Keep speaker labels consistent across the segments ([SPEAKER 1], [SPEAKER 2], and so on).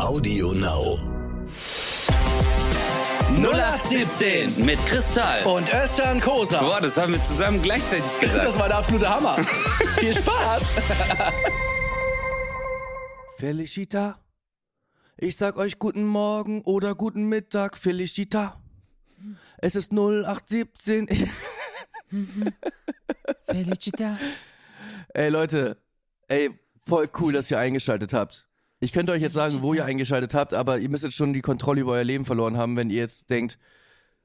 [SPEAKER 1] Audio Now.
[SPEAKER 2] 0817 mit Kristall.
[SPEAKER 3] Und Özcan Kosa.
[SPEAKER 2] Boah, das haben wir zusammen gleichzeitig gesagt.
[SPEAKER 3] Das war der absolute Hammer. Viel Spaß. Felicita. Ich sag euch guten Morgen oder guten Mittag, Felicita. Es ist 0817. Ich
[SPEAKER 2] Felicita.
[SPEAKER 3] ey Leute, ey, voll cool, dass ihr eingeschaltet habt. Ich könnte euch jetzt sagen, wo ihr eingeschaltet habt, aber ihr müsst jetzt schon die Kontrolle über euer Leben verloren haben, wenn ihr jetzt denkt,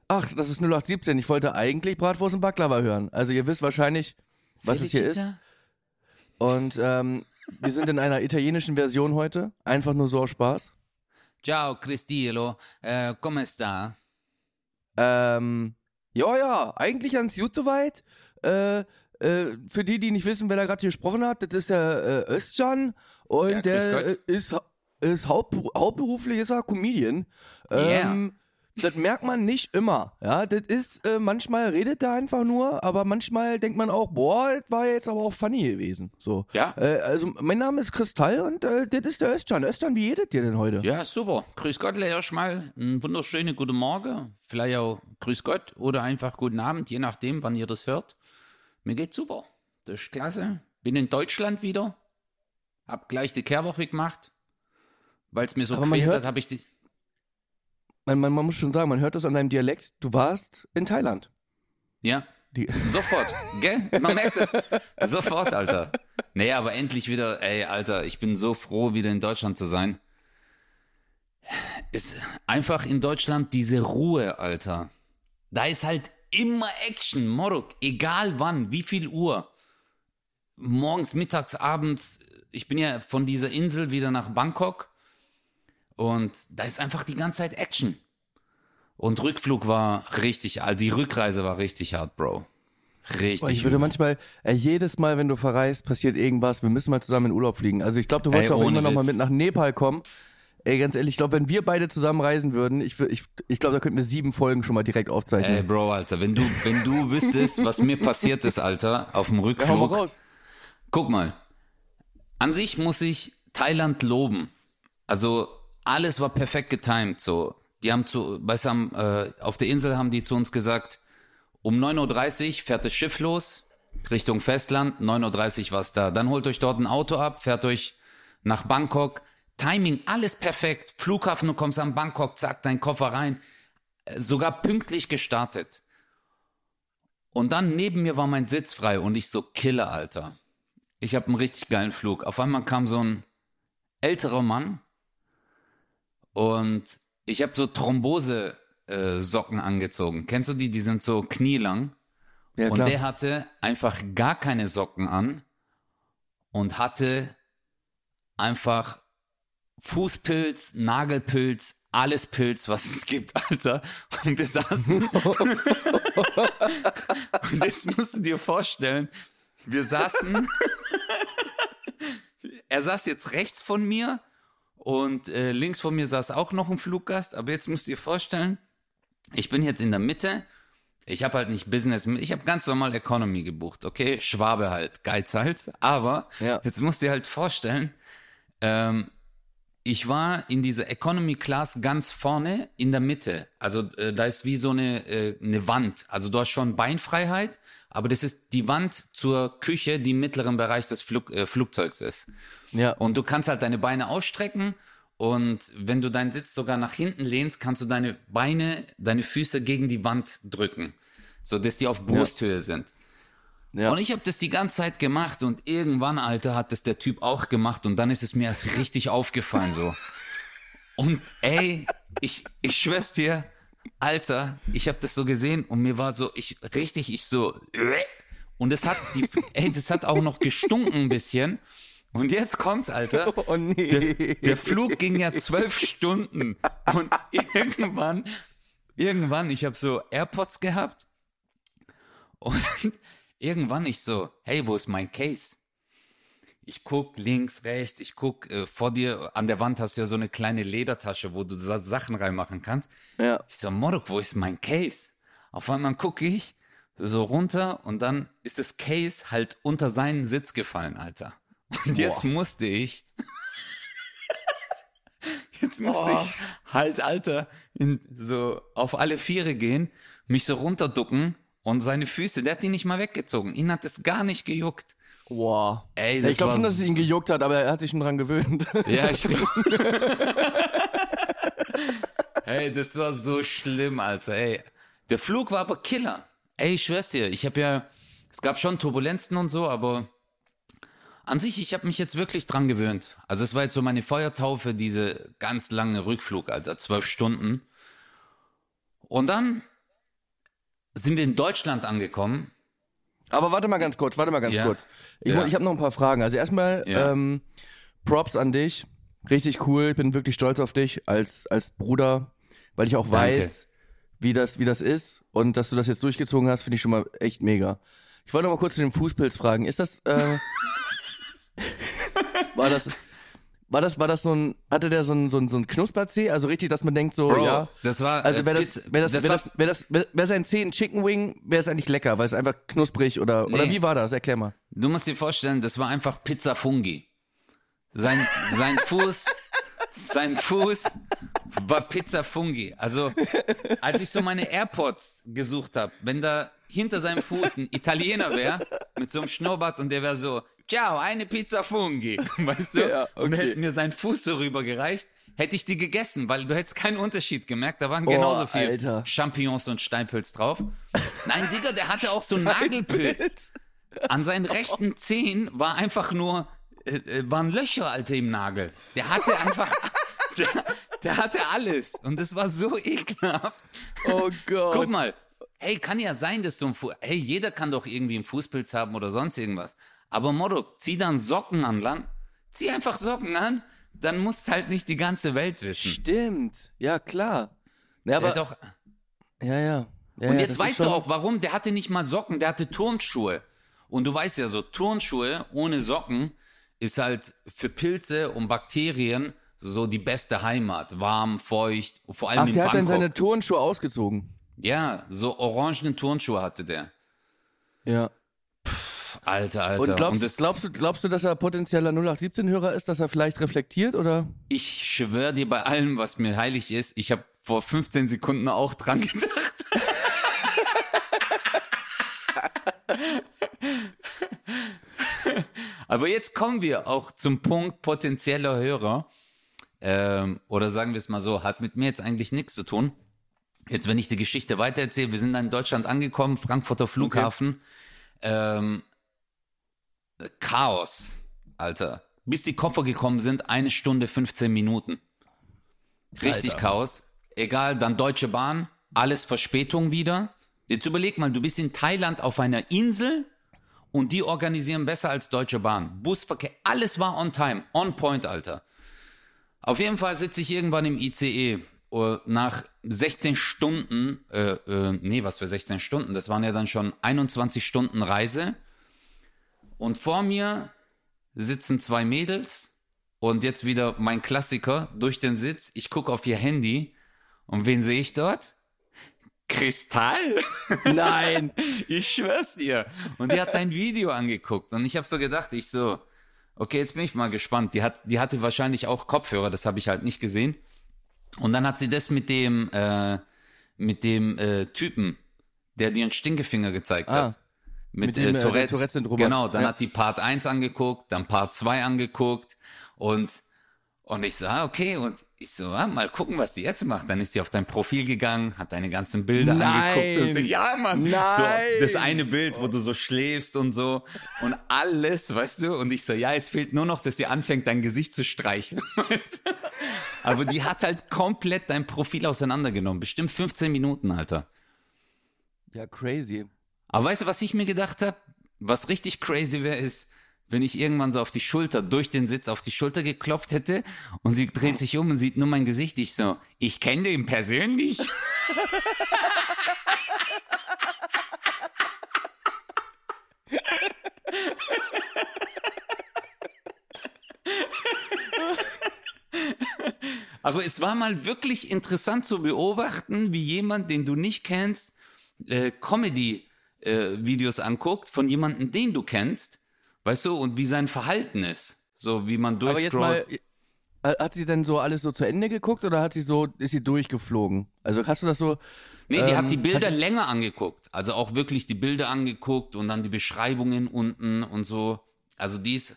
[SPEAKER 3] ach, das ist 0817, ich wollte eigentlich Bratwurst und Baklava hören. Also ihr wisst wahrscheinlich, was es hier ist. Und ähm, wir sind in einer italienischen Version heute, einfach nur so aus Spaß.
[SPEAKER 2] Ciao, Cristillo. Äh, come sta?
[SPEAKER 3] Ähm, ja, ja, eigentlich ganz gut soweit. Äh, äh, für die, die nicht wissen, wer da gerade gesprochen hat, das ist der äh, Özcan und
[SPEAKER 2] Ja,
[SPEAKER 3] der äh, ist, ist hauptberu hauptberuflich ist er Comedian. Ähm, Das merkt man nicht immer. Ja, das ist, äh, manchmal redet er einfach nur, aber manchmal denkt man auch, boah, das war jetzt aber auch funny gewesen. So.
[SPEAKER 2] Ja.
[SPEAKER 3] Äh, also, mein Name ist Kristall und äh, das ist der Özcan. Özcan, wie jedet ihr denn heute?
[SPEAKER 2] Ja, super. Grüß Gott, erstmal. Einen wunderschönen guten Morgen. Vielleicht auch Grüß Gott oder einfach guten Abend, je nachdem, wann ihr das hört. Mir geht's super. Das ist klasse. Bin in Deutschland wieder. Hab gleich die Kehrwoche gemacht. Weil es mir so
[SPEAKER 3] Aber hört-
[SPEAKER 2] hat, habe ich die.
[SPEAKER 3] Man, man, man muss schon sagen, man hört das an deinem Dialekt. Du warst in Thailand.
[SPEAKER 2] Ja,
[SPEAKER 3] Die,
[SPEAKER 2] Sofort, gell? Man merkt es. Sofort, Alter. Nee, aber endlich wieder, ey, Alter, ich bin so froh, wieder in Deutschland zu sein. Ist einfach in Deutschland diese Ruhe, Alter. Da ist halt immer Action, Moruk, egal wann, wie viel Uhr. Morgens, mittags, abends. Ich bin ja von dieser Insel wieder nach Bangkok und da ist einfach die ganze Zeit Action. Und Rückflug war richtig, also die Rückreise war richtig hart, Bro. Richtig.
[SPEAKER 3] Ich würde manchmal, äh, jedes Mal, wenn du verreist, passiert irgendwas. Wir müssen mal zusammen in Urlaub fliegen. Also ich glaube, du wolltest
[SPEAKER 2] Ey,
[SPEAKER 3] auch irgendwann noch mal mit nach Nepal kommen. Ey, ganz ehrlich, ich glaube, wenn wir beide zusammen reisen würden, ich, ich, ich glaube, da könnten wir sieben Folgen schon mal direkt aufzeichnen.
[SPEAKER 2] Ey, Bro, Alter, wenn du, wenn du wüsstest, was mir passiert ist, Alter, auf dem
[SPEAKER 3] Ja, hau mal
[SPEAKER 2] Rückflug.
[SPEAKER 3] raus.
[SPEAKER 2] Guck mal. An sich muss ich Thailand loben. Also, alles war perfekt getimed, so. Die haben zu, weißt haben, äh, auf der Insel haben die zu uns gesagt, um 9.30 Uhr fährt das Schiff los, Richtung Festland, 9.30 Uhr war's da. Dann holt euch dort ein Auto ab, fährt euch nach Bangkok. Timing, alles perfekt. Flughafen, du kommst an Bangkok, zack, dein Koffer rein. Äh, Sogar pünktlich gestartet. Und dann neben mir war mein Sitz frei und ich so, Killer, Alter. Ich habe einen richtig geilen Flug. Auf einmal kam so ein älterer Mann und ich habe so Thrombose-Socken angezogen. Kennst du die? Die sind so knielang.
[SPEAKER 3] Ja,
[SPEAKER 2] Und der hatte einfach gar keine Socken an und hatte einfach Fußpilz, Nagelpilz, alles Pilz, was es gibt, Alter. Und wir saßen. und jetzt musst du dir vorstellen, wir saßen. er saß jetzt rechts von mir und äh, links von mir saß auch noch ein Fluggast. Aber jetzt musst du dir vorstellen, ich bin jetzt in der Mitte. Ich habe halt nicht Business, ich habe ganz normal Economy gebucht, okay? Schwabe halt, Geizhals. Aber
[SPEAKER 3] Ja.
[SPEAKER 2] jetzt musst du dir halt vorstellen, ähm, ich war in dieser Economy Class ganz vorne in der Mitte. Also äh, da ist wie so eine, äh, eine Wand. Also du hast schon Beinfreiheit, aber das ist die Wand zur Küche, die im mittleren Bereich des Flug, äh, Flugzeugs ist.
[SPEAKER 3] ja.
[SPEAKER 2] Und du kannst halt deine Beine ausstrecken und wenn du deinen Sitz sogar nach hinten lehnst, kannst du deine Beine, deine Füße gegen die Wand drücken, so dass die auf Brusthöhe sind.
[SPEAKER 3] Ja.
[SPEAKER 2] Und ich habe das die ganze Zeit gemacht und irgendwann, Alter, hat das der Typ auch gemacht und dann ist es mir erst richtig aufgefallen so. Und ey, ich, ich schwör's dir, Alter, ich habe das so gesehen und mir war so, ich richtig, ich so, und es hat die, ey, das hat auch noch gestunken ein bisschen. Und jetzt kommt's, Alter.
[SPEAKER 3] oh nee.
[SPEAKER 2] Der, der Flug ging ja zwölf Stunden und irgendwann, irgendwann, ich habe so AirPods gehabt und irgendwann ich so, hey, wo ist mein Case? Ich guck links, rechts, ich guck äh, vor dir, an der Wand hast du ja so eine kleine Ledertasche, wo du Sa Sachen reinmachen kannst.
[SPEAKER 3] ja.
[SPEAKER 2] Ich so, Morok, wo ist mein Case? Auf einmal gucke ich so runter und dann ist das Case halt unter seinen Sitz gefallen, Alter. Und jetzt musste ich, Jetzt musste ich halt, Alter, in, so auf alle Viere gehen, mich so runterducken und seine Füße, der hat die nicht mal weggezogen. Ihn hat es gar nicht gejuckt.
[SPEAKER 3] Wow.
[SPEAKER 2] Ey, das
[SPEAKER 3] ich glaube schon, dass es ihn gejuckt hat, aber er hat sich schon dran gewöhnt.
[SPEAKER 2] Ja, ich glaube. hey, das war so schlimm, Alter. Ey, der Flug war aber Killer. Ey, ich schwör's dir, ich habe ja, es gab schon Turbulenzen und so, aber an sich, ich habe mich jetzt wirklich dran gewöhnt. Also es war jetzt so meine Feuertaufe, diese ganz lange Rückflug, Alter, zwölf Stunden. Und dann sind wir in Deutschland angekommen.
[SPEAKER 3] Aber warte mal ganz kurz, warte mal ganz
[SPEAKER 2] Ja.
[SPEAKER 3] kurz. Ich,
[SPEAKER 2] Ja.
[SPEAKER 3] ich habe noch ein paar Fragen. Also erstmal
[SPEAKER 2] Ja.
[SPEAKER 3] ähm, Props an dich. Richtig cool. Ich bin wirklich stolz auf dich als, als Bruder, weil ich auch
[SPEAKER 2] Danke.
[SPEAKER 3] weiß, wie das, wie das ist. Und dass du das jetzt durchgezogen hast, finde ich schon mal echt mega. Ich wollte noch mal kurz zu dem Fußpilz fragen. Ist das, äh, war das, war das, war das so ein, hatte der so ein, so ein, so ein Knusper-C? Also richtig, dass man denkt so,
[SPEAKER 2] Bro,
[SPEAKER 3] ja.
[SPEAKER 2] das war.
[SPEAKER 3] Also
[SPEAKER 2] äh,
[SPEAKER 3] wäre
[SPEAKER 2] Pizza-
[SPEAKER 3] das, wäre das, wäre das, wäre das, wäre wär sein C ein Chicken Wing, wäre es eigentlich lecker, weil es einfach knusprig oder, oder
[SPEAKER 2] Nee.
[SPEAKER 3] wie war das? Erklär mal.
[SPEAKER 2] Du musst dir vorstellen, das war einfach Pizza Fungi. Sein, sein Fuß, sein Fuß war Pizza Fungi. Also, als ich so meine AirPods gesucht habe, wenn da hinter seinem Fuß ein Italiener wäre, mit so einem Schnurrbart und der wäre so, ciao, eine Pizza Fungi, weißt du?
[SPEAKER 3] Ja,
[SPEAKER 2] Und
[SPEAKER 3] okay.
[SPEAKER 2] hätte mir seinen Fuß so rübergereicht, hätte ich die gegessen, weil du hättest keinen Unterschied gemerkt. Da waren
[SPEAKER 3] Oh,
[SPEAKER 2] genauso viel
[SPEAKER 3] Alter.
[SPEAKER 2] Champignons und Steinpilz drauf. Nein, Digga, der hatte auch so einen Nagelpilz. An seinen rechten Zehen war einfach nur, äh, äh, waren Löcher, Alter, im Nagel. Der hatte einfach, der, der hatte alles. Und das war so ekelhaft.
[SPEAKER 3] Oh Gott.
[SPEAKER 2] Guck mal, hey, kann ja sein, dass du ein Fu hey, jeder kann doch irgendwie einen Fußpilz haben oder sonst irgendwas. Aber Motto, zieh dann Socken an Land. Zieh einfach Socken an, dann musst halt nicht die ganze Welt wissen.
[SPEAKER 3] Stimmt. Ja, klar. Ja, aber,
[SPEAKER 2] doch,
[SPEAKER 3] ja, ja. ja
[SPEAKER 2] und jetzt weißt du auch, warum. Der hatte nicht mal Socken, der hatte Turnschuhe. Und du weißt ja so, Turnschuhe ohne Socken ist halt für Pilze und Bakterien so die beste Heimat. Warm, feucht, vor allem
[SPEAKER 3] Ach,
[SPEAKER 2] in
[SPEAKER 3] der hat dann
[SPEAKER 2] Bangkok.
[SPEAKER 3] seine Turnschuhe ausgezogen.
[SPEAKER 2] ja, so orangene Turnschuhe hatte der.
[SPEAKER 3] Ja.
[SPEAKER 2] Alter, Alter.
[SPEAKER 3] Und glaubst,
[SPEAKER 2] das,
[SPEAKER 3] glaubst, du, glaubst du, dass er potenzieller 0817-Hörer ist, dass er vielleicht reflektiert oder?
[SPEAKER 2] ich schwöre dir bei allem, was mir heilig ist, ich habe vor 15 Sekunden auch dran gedacht. Aber jetzt kommen wir auch zum Punkt potenzieller Hörer. Ähm, oder sagen wir es mal so, hat mit mir jetzt eigentlich nichts zu tun. Jetzt, wenn ich die Geschichte weitererzähle, wir sind dann in Deutschland angekommen, Frankfurter Flughafen. Ähm, Chaos, Alter. Bis die Koffer gekommen sind, eine Stunde 15 Minuten. Richtig
[SPEAKER 3] Alter.
[SPEAKER 2] Chaos. Egal, dann Deutsche Bahn, alles Verspätung wieder. Jetzt überleg mal, du bist in Thailand auf einer Insel und die organisieren besser als Deutsche Bahn. Busverkehr, alles war on time, on point, Alter. Auf jeden Fall sitze ich irgendwann im ICE. uh, Nach 16 Stunden, äh, äh, nee, was für 16 Stunden? Das waren ja dann schon 21 Stunden Reise. Und vor mir sitzen zwei Mädels und jetzt wieder mein Klassiker durch den Sitz. Ich gucke auf ihr Handy und wen sehe ich dort? Kristall.
[SPEAKER 3] Nein.
[SPEAKER 2] Ich schwör's dir. Und die hat dein Video angeguckt und ich habe so gedacht, ich so, okay, jetzt bin ich mal gespannt. Die hat, die hatte wahrscheinlich auch Kopfhörer, das habe ich halt nicht gesehen. Und dann hat sie das mit dem, äh, mit dem äh, Typen, der dir einen Stinkefinger gezeigt
[SPEAKER 3] Ah.
[SPEAKER 2] hat. Mit,
[SPEAKER 3] Mit dem,
[SPEAKER 2] äh,
[SPEAKER 3] äh,
[SPEAKER 2] Tourette.
[SPEAKER 3] Tourette-Syndrom
[SPEAKER 2] Genau,
[SPEAKER 3] hat.
[SPEAKER 2] dann
[SPEAKER 3] Ja.
[SPEAKER 2] hat die Part 1 angeguckt, dann Part 2 angeguckt und, und ich so, ah, okay, und ich so, ah, mal gucken, was die jetzt macht. Dann ist sie auf dein Profil gegangen, hat deine ganzen Bilder
[SPEAKER 3] Nein.
[SPEAKER 2] angeguckt und so, ja, Mann.
[SPEAKER 3] Nein.
[SPEAKER 2] So, das eine Bild, wo du so schläfst und so und alles, weißt du? Und ich so, ja, jetzt fehlt nur noch, dass sie anfängt, dein Gesicht zu streicheln. Weißt du? Aber die hat halt komplett dein Profil auseinandergenommen. Bestimmt 15 Minuten, Alter.
[SPEAKER 3] Ja, crazy.
[SPEAKER 2] Aber weißt du, was ich mir gedacht habe? Was richtig crazy wäre, ist, wenn ich irgendwann so auf die Schulter, durch den Sitz auf die Schulter geklopft hätte und sie dreht sich um und sieht nur mein Gesicht. Ich so, ich kenne den persönlich. Aber es war mal wirklich interessant zu beobachten, wie jemand, den du nicht kennst, äh, Comedy-Videos anguckt von jemandem, den du kennst, weißt du, und wie sein Verhalten ist. So wie man
[SPEAKER 3] Aber jetzt mal,
[SPEAKER 2] durchscrollt.
[SPEAKER 3] Äh, Hat sie denn so alles so zu Ende geguckt oder hat sie so, ist sie durchgeflogen? Also hast du das so.
[SPEAKER 2] Nee, die
[SPEAKER 3] ähm,
[SPEAKER 2] hat die Bilder
[SPEAKER 3] hat sie-
[SPEAKER 2] länger angeguckt. Also auch wirklich die Bilder angeguckt und dann die Beschreibungen unten und so. Also dies,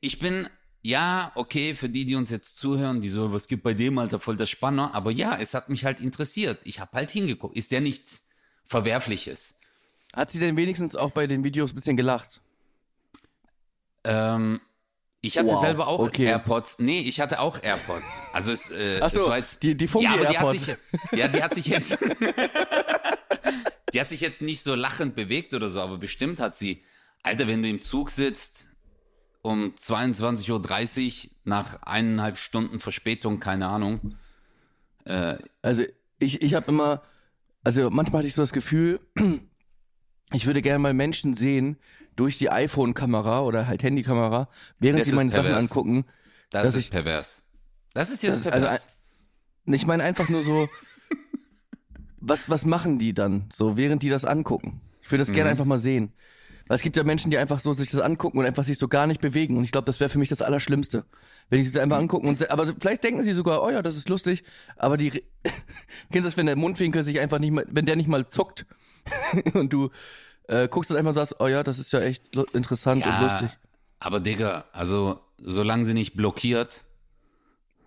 [SPEAKER 2] ich bin, ja, okay, für die, die uns jetzt zuhören, die so, was gibt bei dem, Alter, voll der Spanner. Aber ja, es hat mich halt interessiert. Ich habe halt hingeguckt. Ist ja nichts Verwerfliches.
[SPEAKER 3] Hat sie denn wenigstens auch bei den Videos ein bisschen gelacht?
[SPEAKER 2] Ähm, ich hatte
[SPEAKER 3] Wow,
[SPEAKER 2] selber auch
[SPEAKER 3] okay.
[SPEAKER 2] AirPods. Nee, ich hatte auch AirPods. Also es, äh,
[SPEAKER 3] Ach
[SPEAKER 2] es
[SPEAKER 3] so,
[SPEAKER 2] war jetzt,
[SPEAKER 3] die- die Funky
[SPEAKER 2] ja, aber die hat sich, ja, die hat sich jetzt, die hat sich jetzt nicht so lachend bewegt oder so, aber bestimmt hat sie, Alter, wenn du im Zug sitzt um 22.30 Uhr nach eineinhalb Stunden Verspätung, keine Ahnung, äh,
[SPEAKER 3] Also ich, ich habe immer, also manchmal hatte ich so das Gefühl, ich würde gerne mal Menschen sehen durch die iPhone-Kamera oder halt Handykamera, während
[SPEAKER 2] Das
[SPEAKER 3] sie meine Sachen
[SPEAKER 2] pervers.
[SPEAKER 3] angucken.
[SPEAKER 2] das ist
[SPEAKER 3] ich-
[SPEAKER 2] pervers. Das ist jetzt
[SPEAKER 3] Das- also
[SPEAKER 2] pervers.
[SPEAKER 3] Ich meine einfach nur so, was, was machen die dann, so während die das angucken? Ich würde das gerne
[SPEAKER 2] Mhm.
[SPEAKER 3] einfach mal sehen. Weil es gibt ja Menschen, die einfach so sich das angucken und einfach sich so gar nicht bewegen. Und ich glaube, das wäre für mich das Allerschlimmste. Wenn sich das einfach angucken und aber vielleicht denken sie sogar, oh ja, das ist lustig, aber die kennst du das, wenn der Mundwinkel sich einfach nicht mal, wenn der nicht mal zuckt und du äh, guckst dann einfach und sagst, oh ja, das ist ja echt interessant und lustig.
[SPEAKER 2] aber Digga, also solange sie nicht blockiert?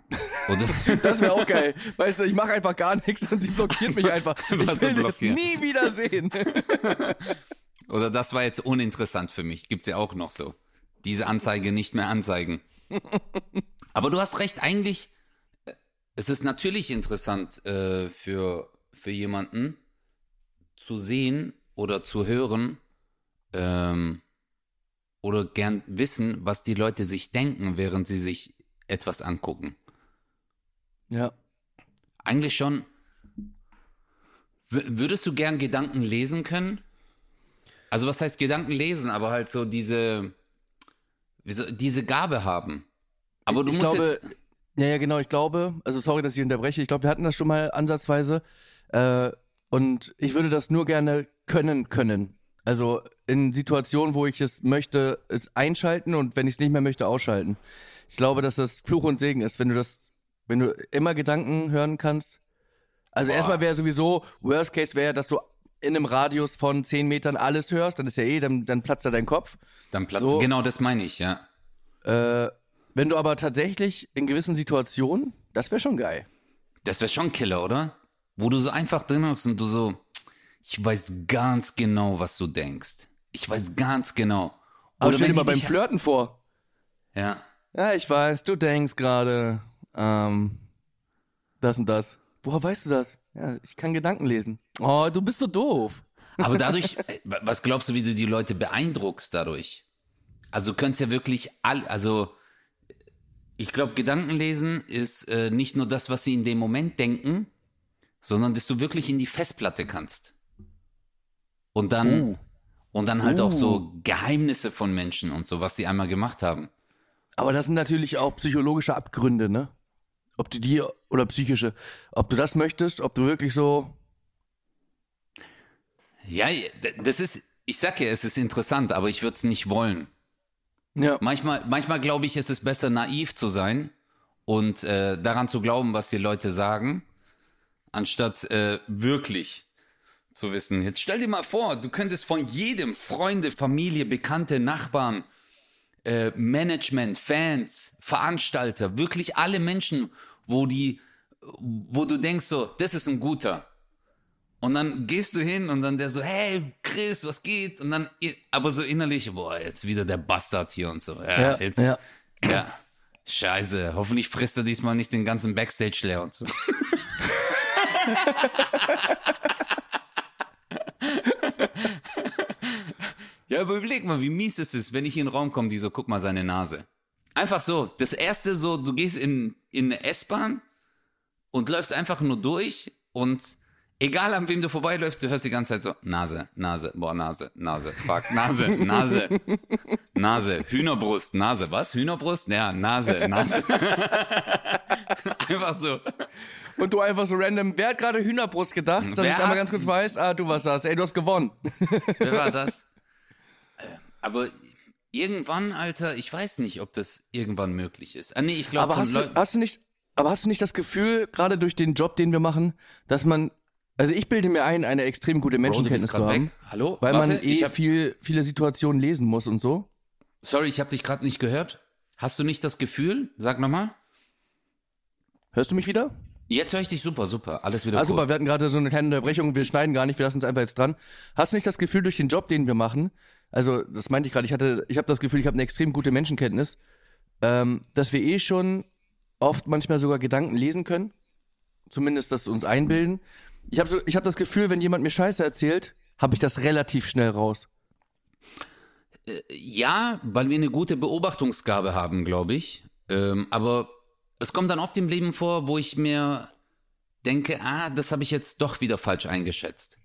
[SPEAKER 3] Das wäre auch geil. Weißt du, ich mache einfach gar nichts und sie blockiert mich einfach. Ich
[SPEAKER 2] so
[SPEAKER 3] will das nie wieder sehen.
[SPEAKER 2] Oder das war jetzt uninteressant für mich. Gibt's ja auch noch so. Diese Anzeige nicht mehr anzeigen. Aber du hast recht, eigentlich, äh, es ist natürlich interessant äh, für, für jemanden zu sehen oder zu hören ähm, oder gern wissen, was die Leute sich denken, während sie sich etwas angucken.
[SPEAKER 3] Ja.
[SPEAKER 2] Eigentlich schon. W würdest du gern Gedanken lesen können? Also was heißt Gedanken lesen, aber halt so diese, diese Gabe haben. Aber du
[SPEAKER 3] ich
[SPEAKER 2] musst
[SPEAKER 3] glaube,
[SPEAKER 2] jetzt,
[SPEAKER 3] ja, ja, genau, ich glaube, also sorry, dass ich unterbreche, ich glaube, wir hatten das schon mal ansatzweise äh, und ich würde das nur gerne können können. Also in Situationen, wo ich es möchte, es einschalten und wenn ich es nicht mehr möchte, ausschalten. Ich glaube, dass das Fluch und Segen ist, wenn du das, wenn du immer Gedanken hören kannst. Also
[SPEAKER 2] Boah.
[SPEAKER 3] erstmal wäre sowieso, Worst Case wäre, dass du in einem Radius von 10 Metern alles hörst, dann ist ja eh, dann, dann platzt da dein Kopf.
[SPEAKER 2] dann platzt,
[SPEAKER 3] so-
[SPEAKER 2] genau das meine ich, ja.
[SPEAKER 3] Äh, wenn du aber tatsächlich in gewissen Situationen, das wäre schon geil.
[SPEAKER 2] Das wäre schon Killer, oder? Wo du so einfach drin hockst und du so, ich weiß ganz genau, was du denkst. Ich weiß ganz genau.
[SPEAKER 3] Aber
[SPEAKER 2] Oder
[SPEAKER 3] stell dir mal beim Flirten vor.
[SPEAKER 2] Ja.
[SPEAKER 3] Ja, ich weiß, du denkst gerade, ähm, das und das. Woher weißt du das? Ja, ich kann Gedanken lesen. Oh, du bist so doof.
[SPEAKER 2] Aber dadurch, äh, was glaubst du, wie du die Leute beeindruckst dadurch? Also du könntest ja wirklich all, also ich glaube, Gedankenlesen ist äh, nicht nur das, was sie in dem Moment denken, sondern dass du wirklich in die Festplatte kannst. Und dann,
[SPEAKER 3] Uh.
[SPEAKER 2] und dann halt auch
[SPEAKER 3] Uh.
[SPEAKER 2] so Geheimnisse von Menschen und so, was sie einmal gemacht haben.
[SPEAKER 3] Aber das sind natürlich auch psychologische Abgründe, ne? Ob du die, oder psychische, ob du das möchtest, ob du wirklich so,
[SPEAKER 2] Ja, das ist, ich sag ja, es ist interessant, aber ich würde es nicht wollen.
[SPEAKER 3] ja,
[SPEAKER 2] Manchmal, manchmal glaube ich, ist es besser, naiv zu sein und äh, daran zu glauben, was die Leute sagen, anstatt äh, wirklich zu wissen. Jetzt stell dir mal vor, du könntest von jedem Freunde, Familie, Bekannte, Nachbarn, äh, Management, Fans, Veranstalter, wirklich alle Menschen, wo die, wo du denkst so, das ist ein guter. Und dann gehst du hin und dann der so, hey Chris, was geht? Und dann, aber so innerlich, boah, jetzt wieder der Bastard hier und so. Ja,
[SPEAKER 3] Ja,
[SPEAKER 2] jetzt,
[SPEAKER 3] ja.
[SPEAKER 2] ja. Scheiße, hoffentlich frisst er diesmal nicht den ganzen Backstage leer und so. ja, aber überleg mal, wie mies ist es, wenn ich in den Raum komme, die so, guck mal seine Nase. Einfach so, das erste so, du gehst in, in eine S-Bahn und läufst einfach nur durch und egal an wem du vorbeiläufst, du hörst die ganze Zeit so, Nase, Nase, boah, Nase, Nase, fuck, Nase, Nase, Nase, Hühnerbrust, Nase, was? Hühnerbrust? Ja, Nase, Nase. einfach so.
[SPEAKER 3] Und du einfach so random, wer hat gerade Hühnerbrust gedacht? Dass
[SPEAKER 2] Wer
[SPEAKER 3] ich einmal
[SPEAKER 2] hat-
[SPEAKER 3] ganz kurz weiß, ah, du warst das, ey, du hast gewonnen.
[SPEAKER 2] Wer war das? Aber irgendwann, Alter, ich weiß nicht, ob das irgendwann möglich ist. Ah, nee, ich glaube,
[SPEAKER 3] Aber hast du, hast du nicht, aber hast du nicht das Gefühl, gerade durch den Job, den wir machen, dass man, also ich bilde mir ein, eine extrem gute Menschenkenntnis zu haben,
[SPEAKER 2] weg. Hallo?
[SPEAKER 3] weil
[SPEAKER 2] Warte,
[SPEAKER 3] man eh
[SPEAKER 2] hab,
[SPEAKER 3] viel, viele Situationen lesen muss und so.
[SPEAKER 2] sorry, ich habe dich gerade nicht gehört. Hast du nicht das Gefühl? Sag nochmal.
[SPEAKER 3] Hörst du mich wieder?
[SPEAKER 2] Jetzt höre ich dich super, super. Alles wieder
[SPEAKER 3] Ah,
[SPEAKER 2] cool.
[SPEAKER 3] super, wir hatten gerade so eine kleine Unterbrechung, wir schneiden gar nicht, wir lassen es einfach jetzt dran. Hast du nicht das Gefühl, durch den Job, den wir machen, also das meinte ich gerade, ich hatte, ich habe das Gefühl, ich habe eine extrem gute Menschenkenntnis, ähm, dass wir eh schon oft manchmal sogar Gedanken lesen können, zumindest das uns einbilden. Ich habe so, habe das Gefühl, wenn jemand mir Scheiße erzählt, habe ich das relativ schnell raus.
[SPEAKER 2] Ja, weil wir eine gute Beobachtungsgabe haben, glaube ich. Ähm, aber es kommt dann oft im Leben vor, wo ich mir denke, ah, das habe ich jetzt doch wieder falsch eingeschätzt.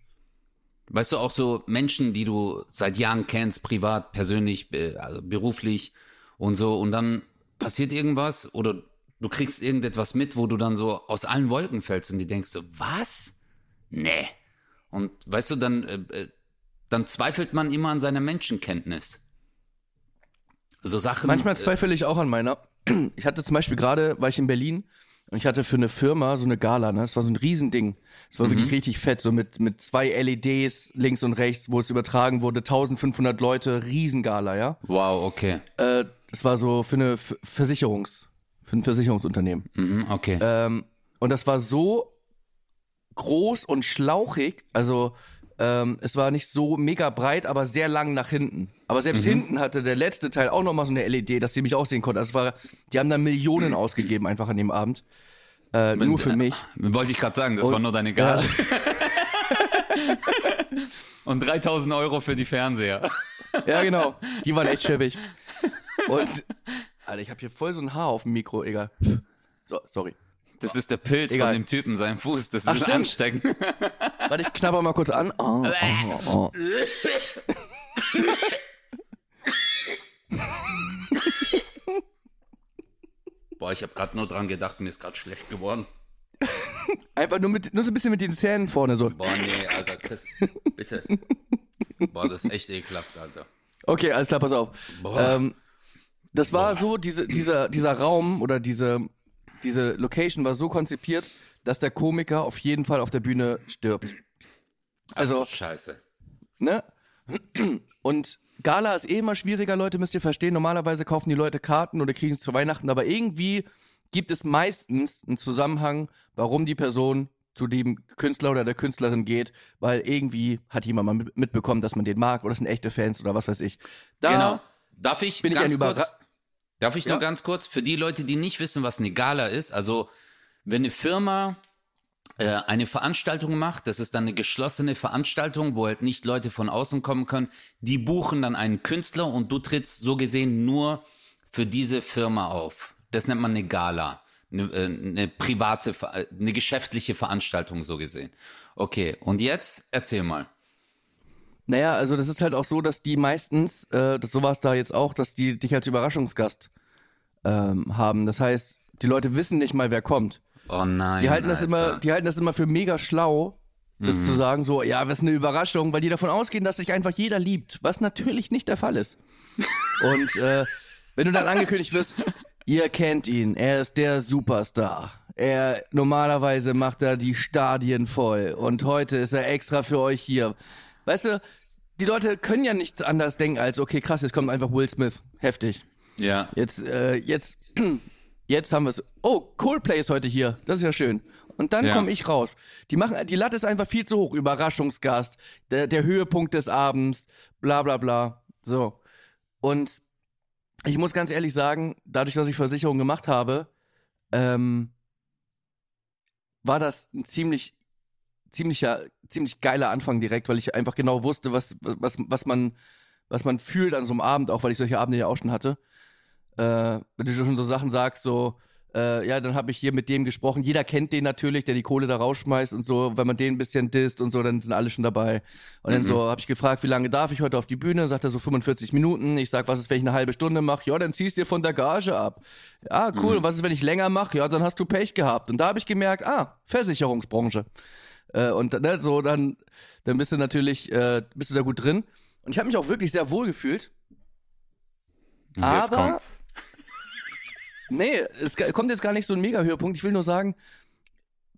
[SPEAKER 2] Weißt du, auch so Menschen, die du seit Jahren kennst, privat, persönlich, also beruflich und so, und dann passiert irgendwas oder du kriegst irgendetwas mit, wo du dann so aus allen Wolken fällst und die denkst so, was? Nee. Und weißt du, dann, äh, äh, dann zweifelt man immer an seiner Menschenkenntnis. So Sachen.
[SPEAKER 3] Manchmal
[SPEAKER 2] äh,
[SPEAKER 3] zweifle ich auch an meiner. Ich hatte zum Beispiel gerade, war ich in Berlin und ich hatte für eine Firma so eine Gala, ne? Das war so ein Riesending. Es war wirklich richtig fett, so mit, mit zwei LEDs links und rechts, wo es übertragen wurde, 1500 Leute, Riesengala, ja?
[SPEAKER 2] Wow, okay.
[SPEAKER 3] Äh, das war so für eine Versicherungs, für ein Versicherungsunternehmen.
[SPEAKER 2] Mhm, okay.
[SPEAKER 3] Ähm, und das war so groß und schlauchig, also ähm, es war nicht so mega breit, aber sehr lang nach hinten. Aber selbst hinten hatte der letzte Teil auch nochmal so eine LED, dass sie mich auch sehen konnten. Also es war, die haben da Millionen ausgegeben einfach an dem Abend. Äh, nur für mich.
[SPEAKER 2] Wollte ich gerade sagen, das
[SPEAKER 3] Und-
[SPEAKER 2] war nur deine Gage. Und 3000 Euro für die Fernseher.
[SPEAKER 3] Ja, genau. Die waren echt schäbig. Und, Alter, ich habe hier voll so ein Haar auf dem Mikro, egal. So, sorry.
[SPEAKER 2] Das ist der Pilz
[SPEAKER 3] Egal.
[SPEAKER 2] von dem Typen, sein Fuß. Das
[SPEAKER 3] Ach,
[SPEAKER 2] ist
[SPEAKER 3] stimmt.
[SPEAKER 2] ansteckend.
[SPEAKER 3] Warte, ich knabber mal kurz an. Oh, oh, oh.
[SPEAKER 2] Boah, ich habe gerade nur dran gedacht, mir ist gerade schlecht geworden.
[SPEAKER 3] Einfach nur, mit, nur so ein bisschen mit den Zähnen vorne so.
[SPEAKER 2] Boah, nee, Alter, Chris, bitte. Boah, das ist echt ekelhaft, Alter.
[SPEAKER 3] Okay, alles klar, pass auf.
[SPEAKER 2] Boah.
[SPEAKER 3] Ähm, das war so, diese, dieser, dieser Raum oder diese, diese Location war so konzipiert, dass der Komiker auf jeden Fall auf der Bühne stirbt. Also,
[SPEAKER 2] Ach, Scheiße.
[SPEAKER 3] ne? Und Gala ist eh immer schwieriger, Leute, müsst ihr verstehen. Normalerweise kaufen die Leute Karten oder kriegen es zu Weihnachten, aber irgendwie gibt es meistens einen Zusammenhang, warum die Person zu dem Künstler oder der Künstlerin geht, weil irgendwie hat jemand mal mit- mitbekommen, dass man den mag oder es sind echte Fans oder was weiß ich. Da,
[SPEAKER 2] Genau. Darf ich
[SPEAKER 3] bin ich
[SPEAKER 2] ganz
[SPEAKER 3] ein
[SPEAKER 2] kurz? Darf ich
[SPEAKER 3] Ja?
[SPEAKER 2] nur ganz kurz für die Leute, die nicht wissen, was eine Gala ist? Also wenn eine Firma äh, eine Veranstaltung macht, das ist dann eine geschlossene Veranstaltung, wo halt nicht Leute von außen kommen können. Die buchen dann einen Künstler und du trittst so gesehen nur für diese Firma auf. Das nennt man eine Gala, eine, äh, eine private, eine geschäftliche Veranstaltung so gesehen. Okay, und jetzt erzähl mal.
[SPEAKER 3] Naja, also das ist halt auch so, dass die meistens, äh, das, so war es da jetzt auch, dass die dich als Überraschungsgast ähm, haben. Das heißt, die Leute wissen nicht mal, wer kommt.
[SPEAKER 2] Oh nein.
[SPEAKER 3] Die halten das immer, die halten das immer für mega schlau, das
[SPEAKER 2] Mhm.
[SPEAKER 3] zu sagen, so, ja, was eine Überraschung, weil die davon ausgehen, dass sich einfach jeder liebt, was natürlich nicht der Fall ist. Und äh, wenn du dann angekündigt wirst, ihr kennt ihn, er ist der Superstar. Er normalerweise macht er die Stadien voll und heute ist er extra für euch hier. Weißt du, die Leute können ja nichts anderes denken als, okay, krass, jetzt kommt einfach Will Smith. Heftig.
[SPEAKER 2] Ja.
[SPEAKER 3] Jetzt, äh, jetzt, jetzt haben wir es. Oh, Coldplay ist heute hier. Das ist ja schön. Und dann
[SPEAKER 2] Ja.
[SPEAKER 3] komme ich raus. Die machen, die Latte ist einfach viel zu hoch. Überraschungsgast, der, der Höhepunkt des Abends, bla bla bla. So. Und ich muss ganz ehrlich sagen, dadurch, dass ich Versicherung gemacht habe, ähm, war das ein ziemlich, ziemlicher, ziemlich geiler Anfang direkt, weil ich einfach genau wusste, was, was, was man, was man fühlt an so einem Abend, auch weil ich solche Abende ja auch schon hatte äh, wenn du schon so Sachen sagst, so, äh, ja, dann habe ich hier mit dem gesprochen. Jeder kennt den natürlich, der die Kohle da rausschmeißt und so. Wenn man den ein bisschen disst und so, dann sind alle schon dabei. Und dann so habe ich gefragt, wie lange darf ich heute auf die Bühne? Sagt er so 45 Minuten. Ich sag, was ist, wenn ich eine halbe Stunde mache? Ja, dann ziehst dir von der Gage ab. Ah, cool. Und was ist, wenn ich länger mache? Ja, dann hast du Pech gehabt. Und da habe ich gemerkt, ah, Versicherungsbranche. Äh, und ne, so dann, dann bist du natürlich, äh, bist du da gut drin. Und ich habe mich auch wirklich sehr wohl gefühlt.
[SPEAKER 2] Und
[SPEAKER 3] Aber-
[SPEAKER 2] jetzt kommt's.
[SPEAKER 3] Nee, es kommt jetzt gar nicht so ein Mega-Höhepunkt. Ich will nur sagen,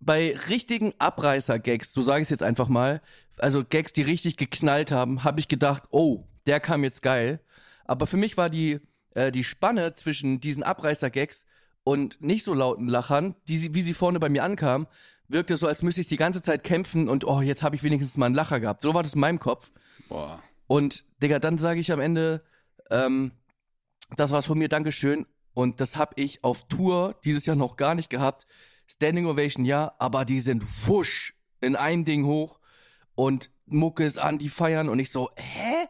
[SPEAKER 3] bei richtigen Abreißer-Gags, so sage ich es jetzt einfach mal, also Gags, die richtig geknallt haben, habe ich gedacht, oh, der kam jetzt geil. Aber für mich war die, äh, die Spanne zwischen diesen Abreißer-Gags und nicht so lauten Lachern, die, sie- wie sie vorne bei mir ankamen, wirkte so, als müsste ich die ganze Zeit kämpfen und oh, jetzt habe ich wenigstens mal einen Lacher gehabt. So war das in meinem Kopf.
[SPEAKER 2] Boah.
[SPEAKER 3] Und, Digga, dann sage ich am Ende, ähm, das war's von mir, Dankeschön. Und das habe ich auf Tour dieses Jahr noch gar nicht gehabt. Standing Ovation, ja, aber die sind wusch in einem Ding hoch und Mucke ist an, die feiern und ich so, hä?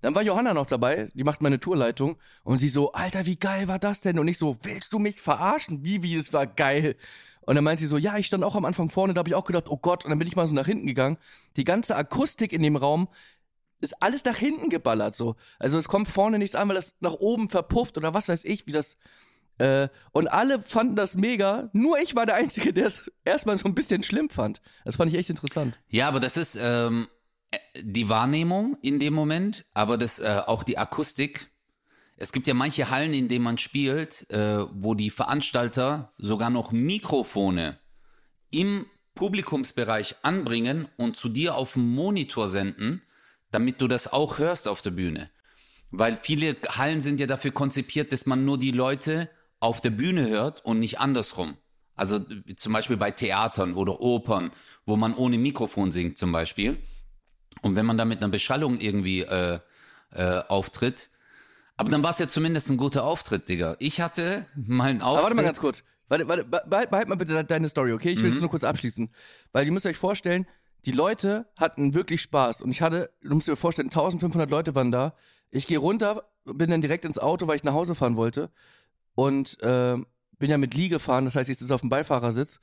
[SPEAKER 3] Dann war Johanna noch dabei, die macht meine Tourleitung und sie so, Alter, wie geil war das denn? Und ich so, willst du mich verarschen? Wie, wie, es war geil. Und dann meint sie so, ja, ich stand auch am Anfang vorne, da habe ich auch gedacht, oh Gott, und dann bin ich mal so nach hinten gegangen. Die ganze Akustik in dem Raum ist alles nach hinten geballert so. Also es kommt vorne nichts an, weil das nach oben verpufft oder was weiß ich, wie das. Äh, und alle fanden das mega. Nur ich war der Einzige, der es erstmal so ein bisschen schlimm fand. Das fand ich echt interessant.
[SPEAKER 2] Ja, aber das ist ähm, äh, die Wahrnehmung in dem Moment, aber das äh, auch die Akustik. Es gibt ja manche Hallen, in denen man spielt, äh, wo die Veranstalter sogar noch Mikrofone im Publikumsbereich anbringen und zu dir auf dem Monitor senden, damit du das auch hörst auf der Bühne. Weil viele Hallen sind ja dafür konzipiert, dass man nur die Leute auf der Bühne hört und nicht andersrum. Also zum Beispiel bei Theatern oder Opern, wo man ohne Mikrofon singt zum Beispiel. Und wenn man da mit einer Beschallung irgendwie äh, äh, auftritt, aber dann war es ja zumindest ein guter Auftritt, Digga. Ich hatte mal einen Auftritt.
[SPEAKER 3] Aber warte mal ganz kurz. Warte, warte, be- behalt mal bitte de- deine Story, okay? Ich will es nur kurz abschließen. Weil ihr müsst euch vorstellen, die Leute hatten wirklich Spaß. Und ich hatte, du musst dir vorstellen, 1500 Leute waren da. Ich gehe runter, bin dann direkt ins Auto, weil ich nach Hause fahren wollte. Und äh, bin ja mit Lee gefahren, das heißt, ich sitze auf dem Beifahrersitz.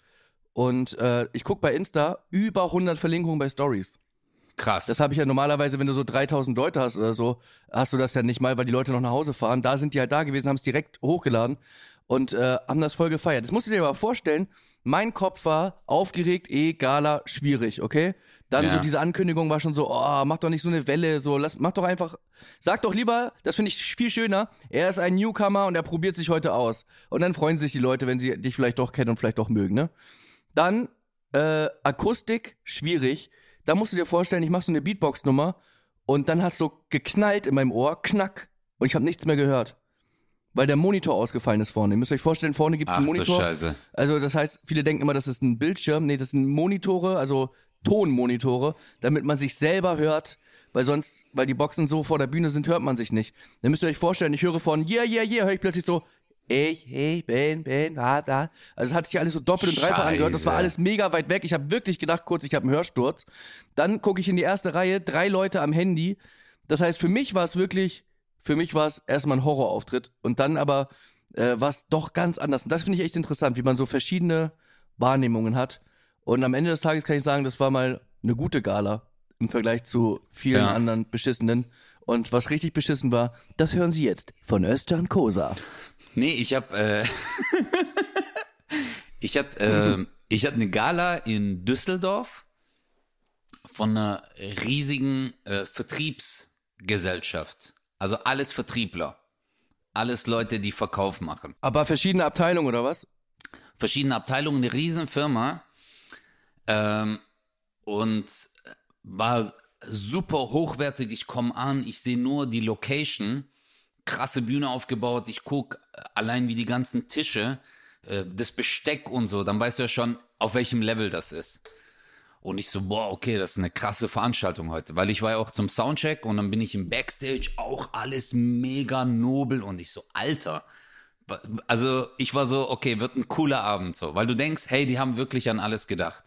[SPEAKER 3] Und äh, ich gucke bei Insta über 100 Verlinkungen bei Stories.
[SPEAKER 2] Krass.
[SPEAKER 3] Das habe ich ja normalerweise, wenn du so 3000 Leute hast oder so, hast du das ja nicht mal, weil die Leute noch nach Hause fahren. Da sind die halt da gewesen, haben es direkt hochgeladen und äh, haben das voll gefeiert. Das musst du dir aber vorstellen, mein Kopf war aufgeregt, eh, Gala, schwierig, okay? Dann
[SPEAKER 2] Ja.
[SPEAKER 3] so diese Ankündigung war schon so, oh, mach doch nicht so eine Welle, so, lass, mach doch einfach, sag doch lieber, das finde ich viel schöner, er ist ein Newcomer und er probiert sich heute aus. Und dann freuen sich die Leute, wenn sie dich vielleicht doch kennen und vielleicht doch mögen, ne? Dann äh, Akustik, schwierig. Da musst du dir vorstellen, ich mach so eine Beatbox-Nummer und dann hat's so geknallt in meinem Ohr, knack, und ich habe nichts mehr gehört. Weil der Monitor ausgefallen ist vorne. Ihr müsst euch vorstellen, vorne gibt's
[SPEAKER 2] Ach
[SPEAKER 3] einen Monitor.
[SPEAKER 2] Scheiße.
[SPEAKER 3] Also das heißt, viele denken immer, das ist ein Bildschirm. Nee, das sind Monitore, also Tonmonitore, damit man sich selber hört. Weil sonst, weil die Boxen so vor der Bühne sind, hört man sich nicht. Dann müsst ihr euch vorstellen, ich höre von yeah, yeah, yeah, höre ich plötzlich so, ich, ich bin, bin, war da. Also es hat sich alles so doppelt und dreifach angehört. Das war alles mega weit weg. Ich habe wirklich gedacht, kurz, ich habe einen Hörsturz. Dann gucke ich in die erste Reihe, drei Leute am Handy. Das heißt, für mich war es wirklich, für mich war es erstmal ein Horrorauftritt. Und dann aber äh, war es doch ganz anders. Und das finde ich echt interessant, wie man so verschiedene Wahrnehmungen hat. Und am Ende des Tages kann ich sagen, das war mal eine gute Gala im Vergleich zu vielen
[SPEAKER 2] Ja.
[SPEAKER 3] anderen beschissenen. Und was richtig beschissen war, das hören Sie jetzt von Östern Kosa.
[SPEAKER 2] Nee, ich hab, äh, ich hatte, äh, ich hatte eine Gala in Düsseldorf von einer riesigen äh, Vertriebsgesellschaft. Also alles Vertriebler. Alles Leute, die Verkauf machen.
[SPEAKER 3] Aber verschiedene Abteilungen oder was?
[SPEAKER 2] verschiedene Abteilungen, eine riesen Firma ähm, und war super hochwertig. Ich komme an, ich sehe nur die Location, krasse Bühne aufgebaut. Ich gucke allein wie die ganzen Tische, äh, das Besteck und so. Dann weißt du ja schon, auf welchem Level das ist. Und ich so, boah, okay, das ist eine krasse Veranstaltung heute, weil ich war ja auch zum Soundcheck und dann bin ich im Backstage, auch alles mega nobel und ich so, Alter, also ich war so, okay, wird ein cooler Abend so, weil du denkst, hey, die haben wirklich an alles gedacht.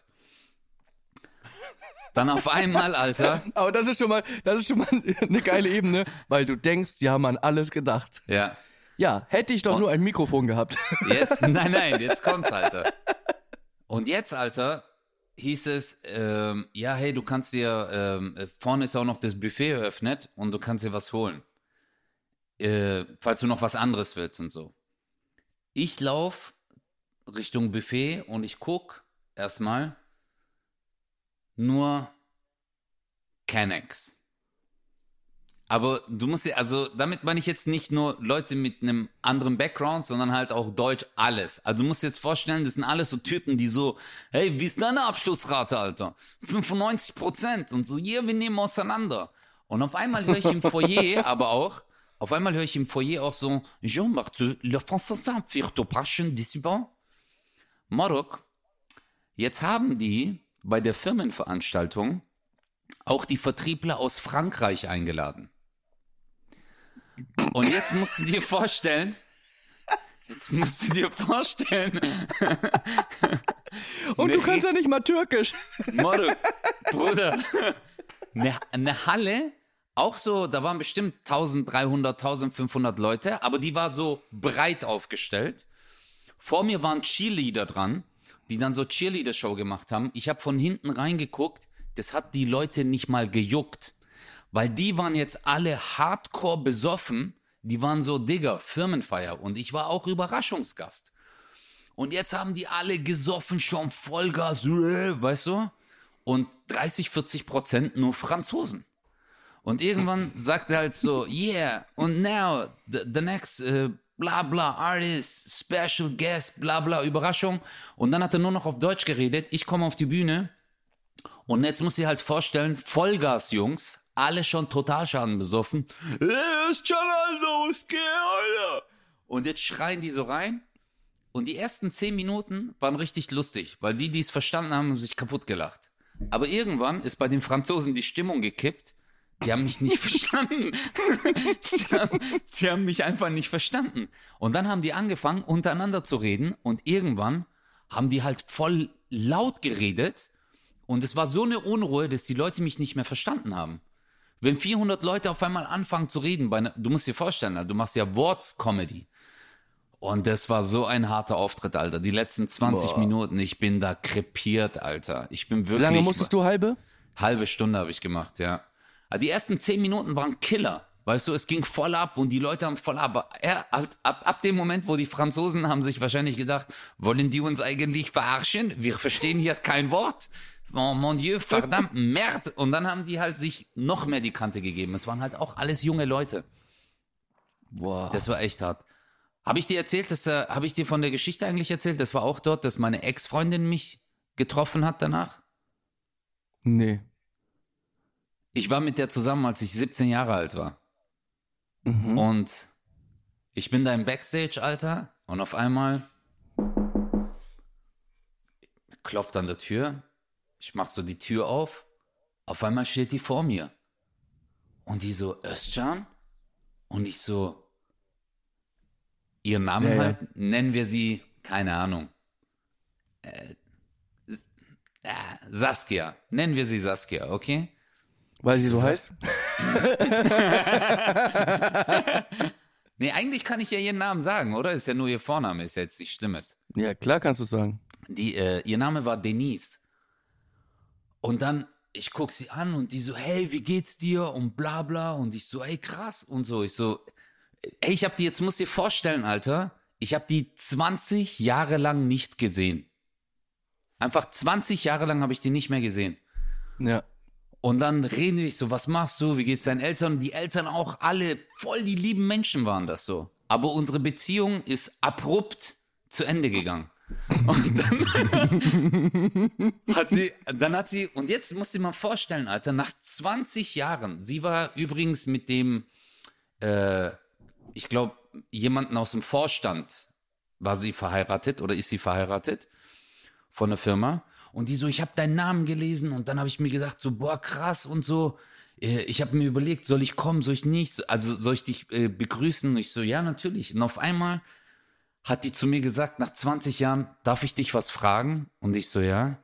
[SPEAKER 2] Dann auf einmal, Alter,
[SPEAKER 3] Aber das ist schon mal, das ist schon mal eine geile Ebene, weil du denkst, sie haben an alles gedacht.
[SPEAKER 2] ja,
[SPEAKER 3] Ja, hätte ich doch nur ein Mikrofon gehabt.
[SPEAKER 2] jetzt, nein, nein, jetzt kommt's, Alter. Und jetzt, Alter, hieß es, ähm, ja, hey, du kannst dir, ähm, äh, vorne ist auch noch das Buffet eröffnet und du kannst dir was holen. Äh, falls du noch was anderes willst und so. Ich lauf Richtung Buffet und ich guck erstmal nur Kennex. Aber du musst dir, also damit meine ich jetzt nicht nur Leute mit einem anderen Background, sondern halt auch Deutsch alles. Also du musst dir jetzt vorstellen, das sind alles so Typen, die so, hey, wie ist deine Abschlussrate, Alter? 95 Prozent. Und so, hier, wir nehmen auseinander. Und auf einmal höre ich im Foyer aber auch, auf einmal höre ich im Foyer auch so, Jean-Marc, le français s'infire to praschen disciples. Morok, jetzt haben die bei der Firmenveranstaltung auch die Vertriebler aus Frankreich eingeladen. Und jetzt musst du dir vorstellen, jetzt musst du dir vorstellen.
[SPEAKER 3] Und du kannst ja nicht mal Türkisch.
[SPEAKER 2] Moro, Bruder, eine, eine Halle, auch so, da waren bestimmt 1300, 1500 Leute, aber die war so breit aufgestellt. Vor mir waren Cheerleader dran, die dann so Cheerleader-Show gemacht haben. Ich habe von hinten reingeguckt, das hat die Leute nicht mal gejuckt. Weil die waren jetzt alle hardcore besoffen. Die waren so, Digger, Firmenfeier. Und ich war auch Überraschungsgast. Und jetzt haben die alle gesoffen, schon Vollgas, äh, weißt du? Und 30, 40 Prozent nur Franzosen. Und irgendwann sagt er halt so, yeah, und now, the, the next, uh, bla bla, artist, special guest, bla bla, Überraschung. Und dann hat er nur noch auf Deutsch geredet. Ich komme auf die Bühne. Und jetzt muss ich halt vorstellen, Vollgas, Jungs, alle schon Totalschaden besoffen. Und jetzt schreien die so rein. Und die ersten zehn Minuten waren richtig lustig, weil die, die es verstanden haben, haben sich kaputt gelacht. Aber irgendwann ist bei den Franzosen die Stimmung gekippt. Die haben mich nicht verstanden. die, haben, die haben mich einfach nicht verstanden. Und dann haben die angefangen, untereinander zu reden. Und irgendwann haben die halt voll laut geredet. Und es war so eine Unruhe, dass die Leute mich nicht mehr verstanden haben. Wenn 400 Leute auf einmal anfangen zu reden, bei ne, du musst dir vorstellen, du machst ja Wortcomedy. Und das war so ein harter Auftritt, Alter. Die letzten 20 Boah. Minuten, ich bin da krepiert, Alter. Ich bin wirklich.
[SPEAKER 3] Wie lange musstest du halbe?
[SPEAKER 2] Halbe Stunde habe ich gemacht, ja. Aber die ersten 10 Minuten waren Killer. Weißt du, es ging voll ab und die Leute haben voll ab. Er, ab, ab, ab dem Moment, wo die Franzosen haben sich wahrscheinlich gedacht, wollen die uns eigentlich verarschen? Wir verstehen hier kein Wort oh mon Dieu, verdammt, Merd. Und dann haben die halt sich noch mehr die Kante gegeben. Es waren halt auch alles junge Leute. Boah. Das war echt hart. Habe ich dir erzählt, dass, äh, habe ich dir von der Geschichte eigentlich erzählt? Das war auch dort, dass meine Ex-Freundin mich getroffen hat danach?
[SPEAKER 3] Nee.
[SPEAKER 2] Ich war mit der zusammen, als ich 17 Jahre alt war. Mhm. Und ich bin da im Backstage, Alter, und auf einmal klopft an der Tür ich mach so die Tür auf. Auf einmal steht die vor mir. Und die so, Özcan? Und ich so, ihren Namen ja, halt, ja. nennen wir sie, keine Ahnung. Äh, äh, Saskia. Nennen wir sie Saskia, okay?
[SPEAKER 3] Weil sie so heißt?
[SPEAKER 2] nee, eigentlich kann ich ja ihren Namen sagen, oder? Ist ja nur ihr Vorname, ist ja jetzt nichts Schlimmes.
[SPEAKER 3] Ja, klar kannst du sagen.
[SPEAKER 2] Die, äh, ihr Name war Denise. Und dann, ich guck sie an und die so, hey, wie geht's dir? Und bla bla. Und ich so, ey, krass. Und so, ich so, ey, ich hab die, jetzt musst dir vorstellen, Alter, ich hab die 20 Jahre lang nicht gesehen. Einfach 20 Jahre lang habe ich die nicht mehr gesehen.
[SPEAKER 3] Ja.
[SPEAKER 2] Und dann reden wir so, was machst du? Wie geht's deinen Eltern? Die Eltern auch alle voll die lieben Menschen waren das so. Aber unsere Beziehung ist abrupt zu Ende gegangen. Und dann hat sie, dann hat sie, und jetzt musst du dir mal vorstellen, Alter, nach 20 Jahren, sie war übrigens mit dem, äh, ich glaube, jemanden aus dem Vorstand, war sie verheiratet oder ist sie verheiratet von der Firma. Und die so, ich habe deinen Namen gelesen und dann habe ich mir gedacht, so, boah, krass und so. Äh, ich habe mir überlegt, soll ich kommen, soll ich nicht? Also soll ich dich äh, begrüßen? Und ich so, ja, natürlich. Und auf einmal hat die zu mir gesagt, nach 20 Jahren, darf ich dich was fragen? Und ich so, ja.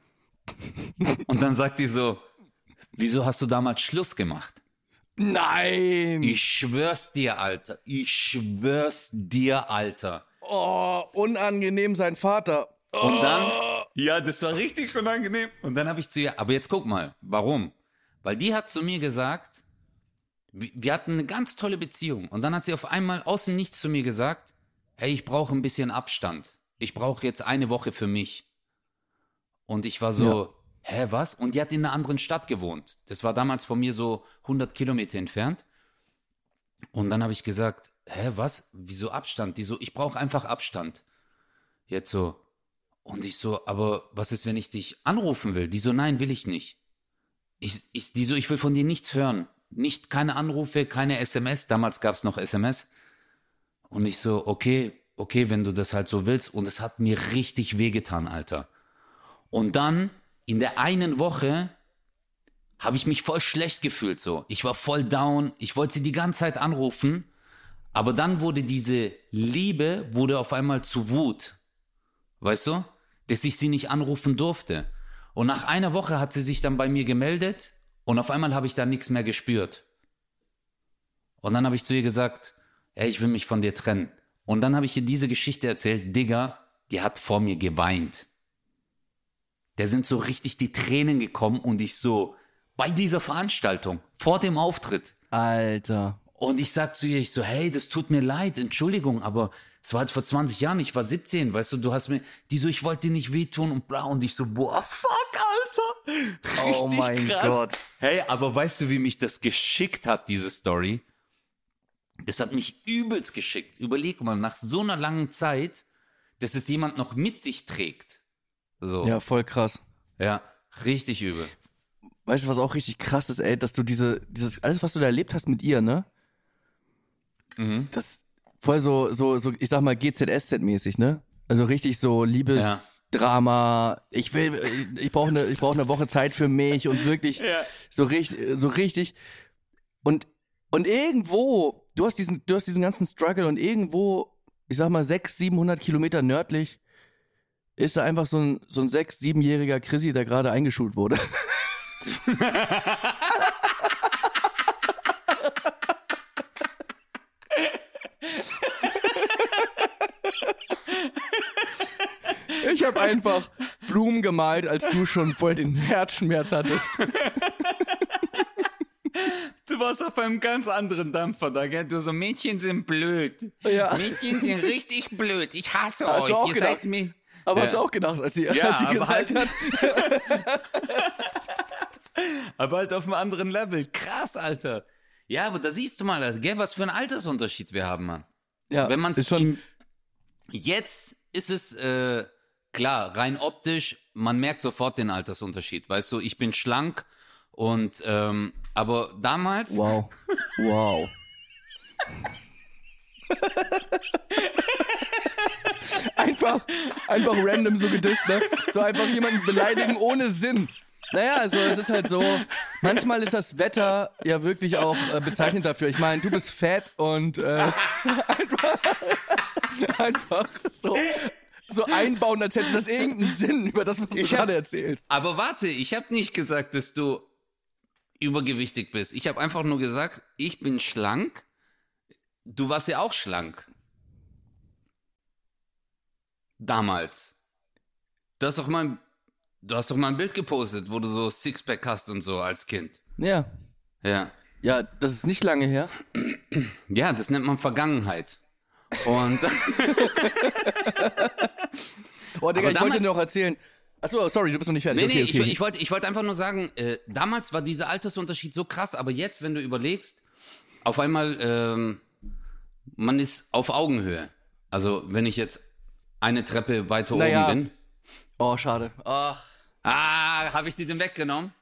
[SPEAKER 2] Und dann sagt die so, wieso hast du damals Schluss gemacht?
[SPEAKER 3] Nein!
[SPEAKER 2] Ich schwör's dir, Alter. Ich schwör's dir, Alter.
[SPEAKER 3] Oh, unangenehm sein Vater.
[SPEAKER 2] Oh. Und dann, ja, das war richtig unangenehm. Und dann habe ich zu ihr, aber jetzt guck mal, warum? Weil die hat zu mir gesagt, wir hatten eine ganz tolle Beziehung. Und dann hat sie auf einmal außen nichts zu mir gesagt, hey, ich brauche ein bisschen Abstand. Ich brauche jetzt eine Woche für mich. Und ich war so, ja. hä, was? Und die hat in einer anderen Stadt gewohnt. Das war damals von mir so 100 Kilometer entfernt. Und dann habe ich gesagt, hä, was? Wieso Abstand? Die so, ich brauche einfach Abstand. Jetzt so. Und ich so, aber was ist, wenn ich dich anrufen will? Die so, nein, will ich nicht. Ich, ich, die so, ich will von dir nichts hören. Nicht, keine Anrufe, keine SMS. Damals gab es noch SMS. Und ich so, okay, okay, wenn du das halt so willst. Und es hat mir richtig wehgetan, Alter. Und dann, in der einen Woche, habe ich mich voll schlecht gefühlt so. Ich war voll down. Ich wollte sie die ganze Zeit anrufen. Aber dann wurde diese Liebe, wurde auf einmal zu Wut. Weißt du? Dass ich sie nicht anrufen durfte. Und nach einer Woche hat sie sich dann bei mir gemeldet und auf einmal habe ich da nichts mehr gespürt. Und dann habe ich zu ihr gesagt, ey, ich will mich von dir trennen. Und dann habe ich ihr diese Geschichte erzählt, Digga, die hat vor mir geweint. Der sind so richtig die Tränen gekommen und ich so, bei dieser Veranstaltung, vor dem Auftritt.
[SPEAKER 3] Alter.
[SPEAKER 2] Und ich sag zu ihr, ich so, hey, das tut mir leid, Entschuldigung, aber es war halt vor 20 Jahren, ich war 17, weißt du, du hast mir, die so, ich wollte dir nicht wehtun und bla, und ich so, boah, fuck, Alter. Richtig
[SPEAKER 3] Oh mein
[SPEAKER 2] krass.
[SPEAKER 3] Gott.
[SPEAKER 2] Hey, aber weißt du, wie mich das geschickt hat, diese Story? Das hat mich übelst geschickt. Überleg mal, nach so einer langen Zeit, dass es jemand noch mit sich trägt. So.
[SPEAKER 3] Ja, voll krass.
[SPEAKER 2] ja richtig übel.
[SPEAKER 3] Weißt du, was auch richtig krass ist, ey, dass du diese, dieses, alles, was du da erlebt hast mit ihr, ne?
[SPEAKER 2] Mhm.
[SPEAKER 3] Das voll so, so, so, ich sag mal, GZSZ-mäßig, ne? Also richtig so Liebesdrama. Ich will, ich brauche eine, ich brauche eine Woche Zeit für mich und wirklich so richtig, so richtig. Und, und irgendwo, du hast diesen, du hast diesen ganzen Struggle und irgendwo, ich sag mal, 600, 700 Kilometer nördlich ist da einfach so ein, so ein sechs, siebenjähriger Chrissy, der gerade eingeschult wurde. Ich habe einfach Blumen gemalt, als du schon voll den Herzschmerz hattest.
[SPEAKER 2] Du warst auf einem ganz anderen Dampfer da, gell? Du so, Mädchen sind blöd.
[SPEAKER 3] Ja.
[SPEAKER 2] Mädchen sind richtig blöd. Ich hasse
[SPEAKER 3] Hast
[SPEAKER 2] euch.
[SPEAKER 3] du auch
[SPEAKER 2] Ihr
[SPEAKER 3] gedacht?
[SPEAKER 2] mir.
[SPEAKER 3] Aber
[SPEAKER 2] Ja.
[SPEAKER 3] hast du auch gedacht, als sie,
[SPEAKER 2] Ja,
[SPEAKER 3] als sie gesagt
[SPEAKER 2] halt-
[SPEAKER 3] hat,
[SPEAKER 2] Aber halt auf einem anderen Level. Krass, Alter. Ja, aber da siehst du mal, also, gell, was für ein Altersunterschied wir haben, Mann.
[SPEAKER 3] ja,
[SPEAKER 2] Wenn man
[SPEAKER 3] ist schon,
[SPEAKER 2] Jetzt ist es äh, klar, rein optisch, man merkt sofort den Altersunterschied. Weißt du, ich bin schlank und ähm, aber damals.
[SPEAKER 3] wow, wow. einfach, einfach random so gedisst, ne? So einfach jemanden beleidigen ohne Sinn. Naja, also es ist halt so, manchmal ist das Wetter ja wirklich auch äh, bezeichnend dafür. Ich meine, du bist fett und äh, einfach, einfach so, so einbauen, als hätte das irgendeinen Sinn über das, was du
[SPEAKER 2] Ich hab-
[SPEAKER 3] gerade erzählst.
[SPEAKER 2] Aber warte, ich habe nicht gesagt, dass du übergewichtig bist. Ich habe einfach nur gesagt, ich bin schlank. Du warst ja auch schlank. Damals. Du hast doch mal, du hast doch mal ein Bild gepostet, wo du so Sixpack hast und so als Kind.
[SPEAKER 3] Ja.
[SPEAKER 2] Ja.
[SPEAKER 3] Ja, das ist nicht lange her.
[SPEAKER 2] Ja, das nennt man Vergangenheit. Und
[SPEAKER 3] Oh, Digga, ich wollte dir noch erzählen. Achso, sorry, du bist noch nicht fertig.
[SPEAKER 2] Nee,
[SPEAKER 3] okay,
[SPEAKER 2] nee,
[SPEAKER 3] okay.
[SPEAKER 2] ich, ich wollte ich wollte einfach nur sagen, äh, damals war dieser Altersunterschied so krass, aber jetzt, wenn du überlegst, auf einmal, ähm, man ist auf Augenhöhe. Also, wenn ich jetzt eine Treppe weiter
[SPEAKER 3] Naja.
[SPEAKER 2] oben bin.
[SPEAKER 3] oh, schade. Ach.
[SPEAKER 2] Ah, habe ich die denn weggenommen?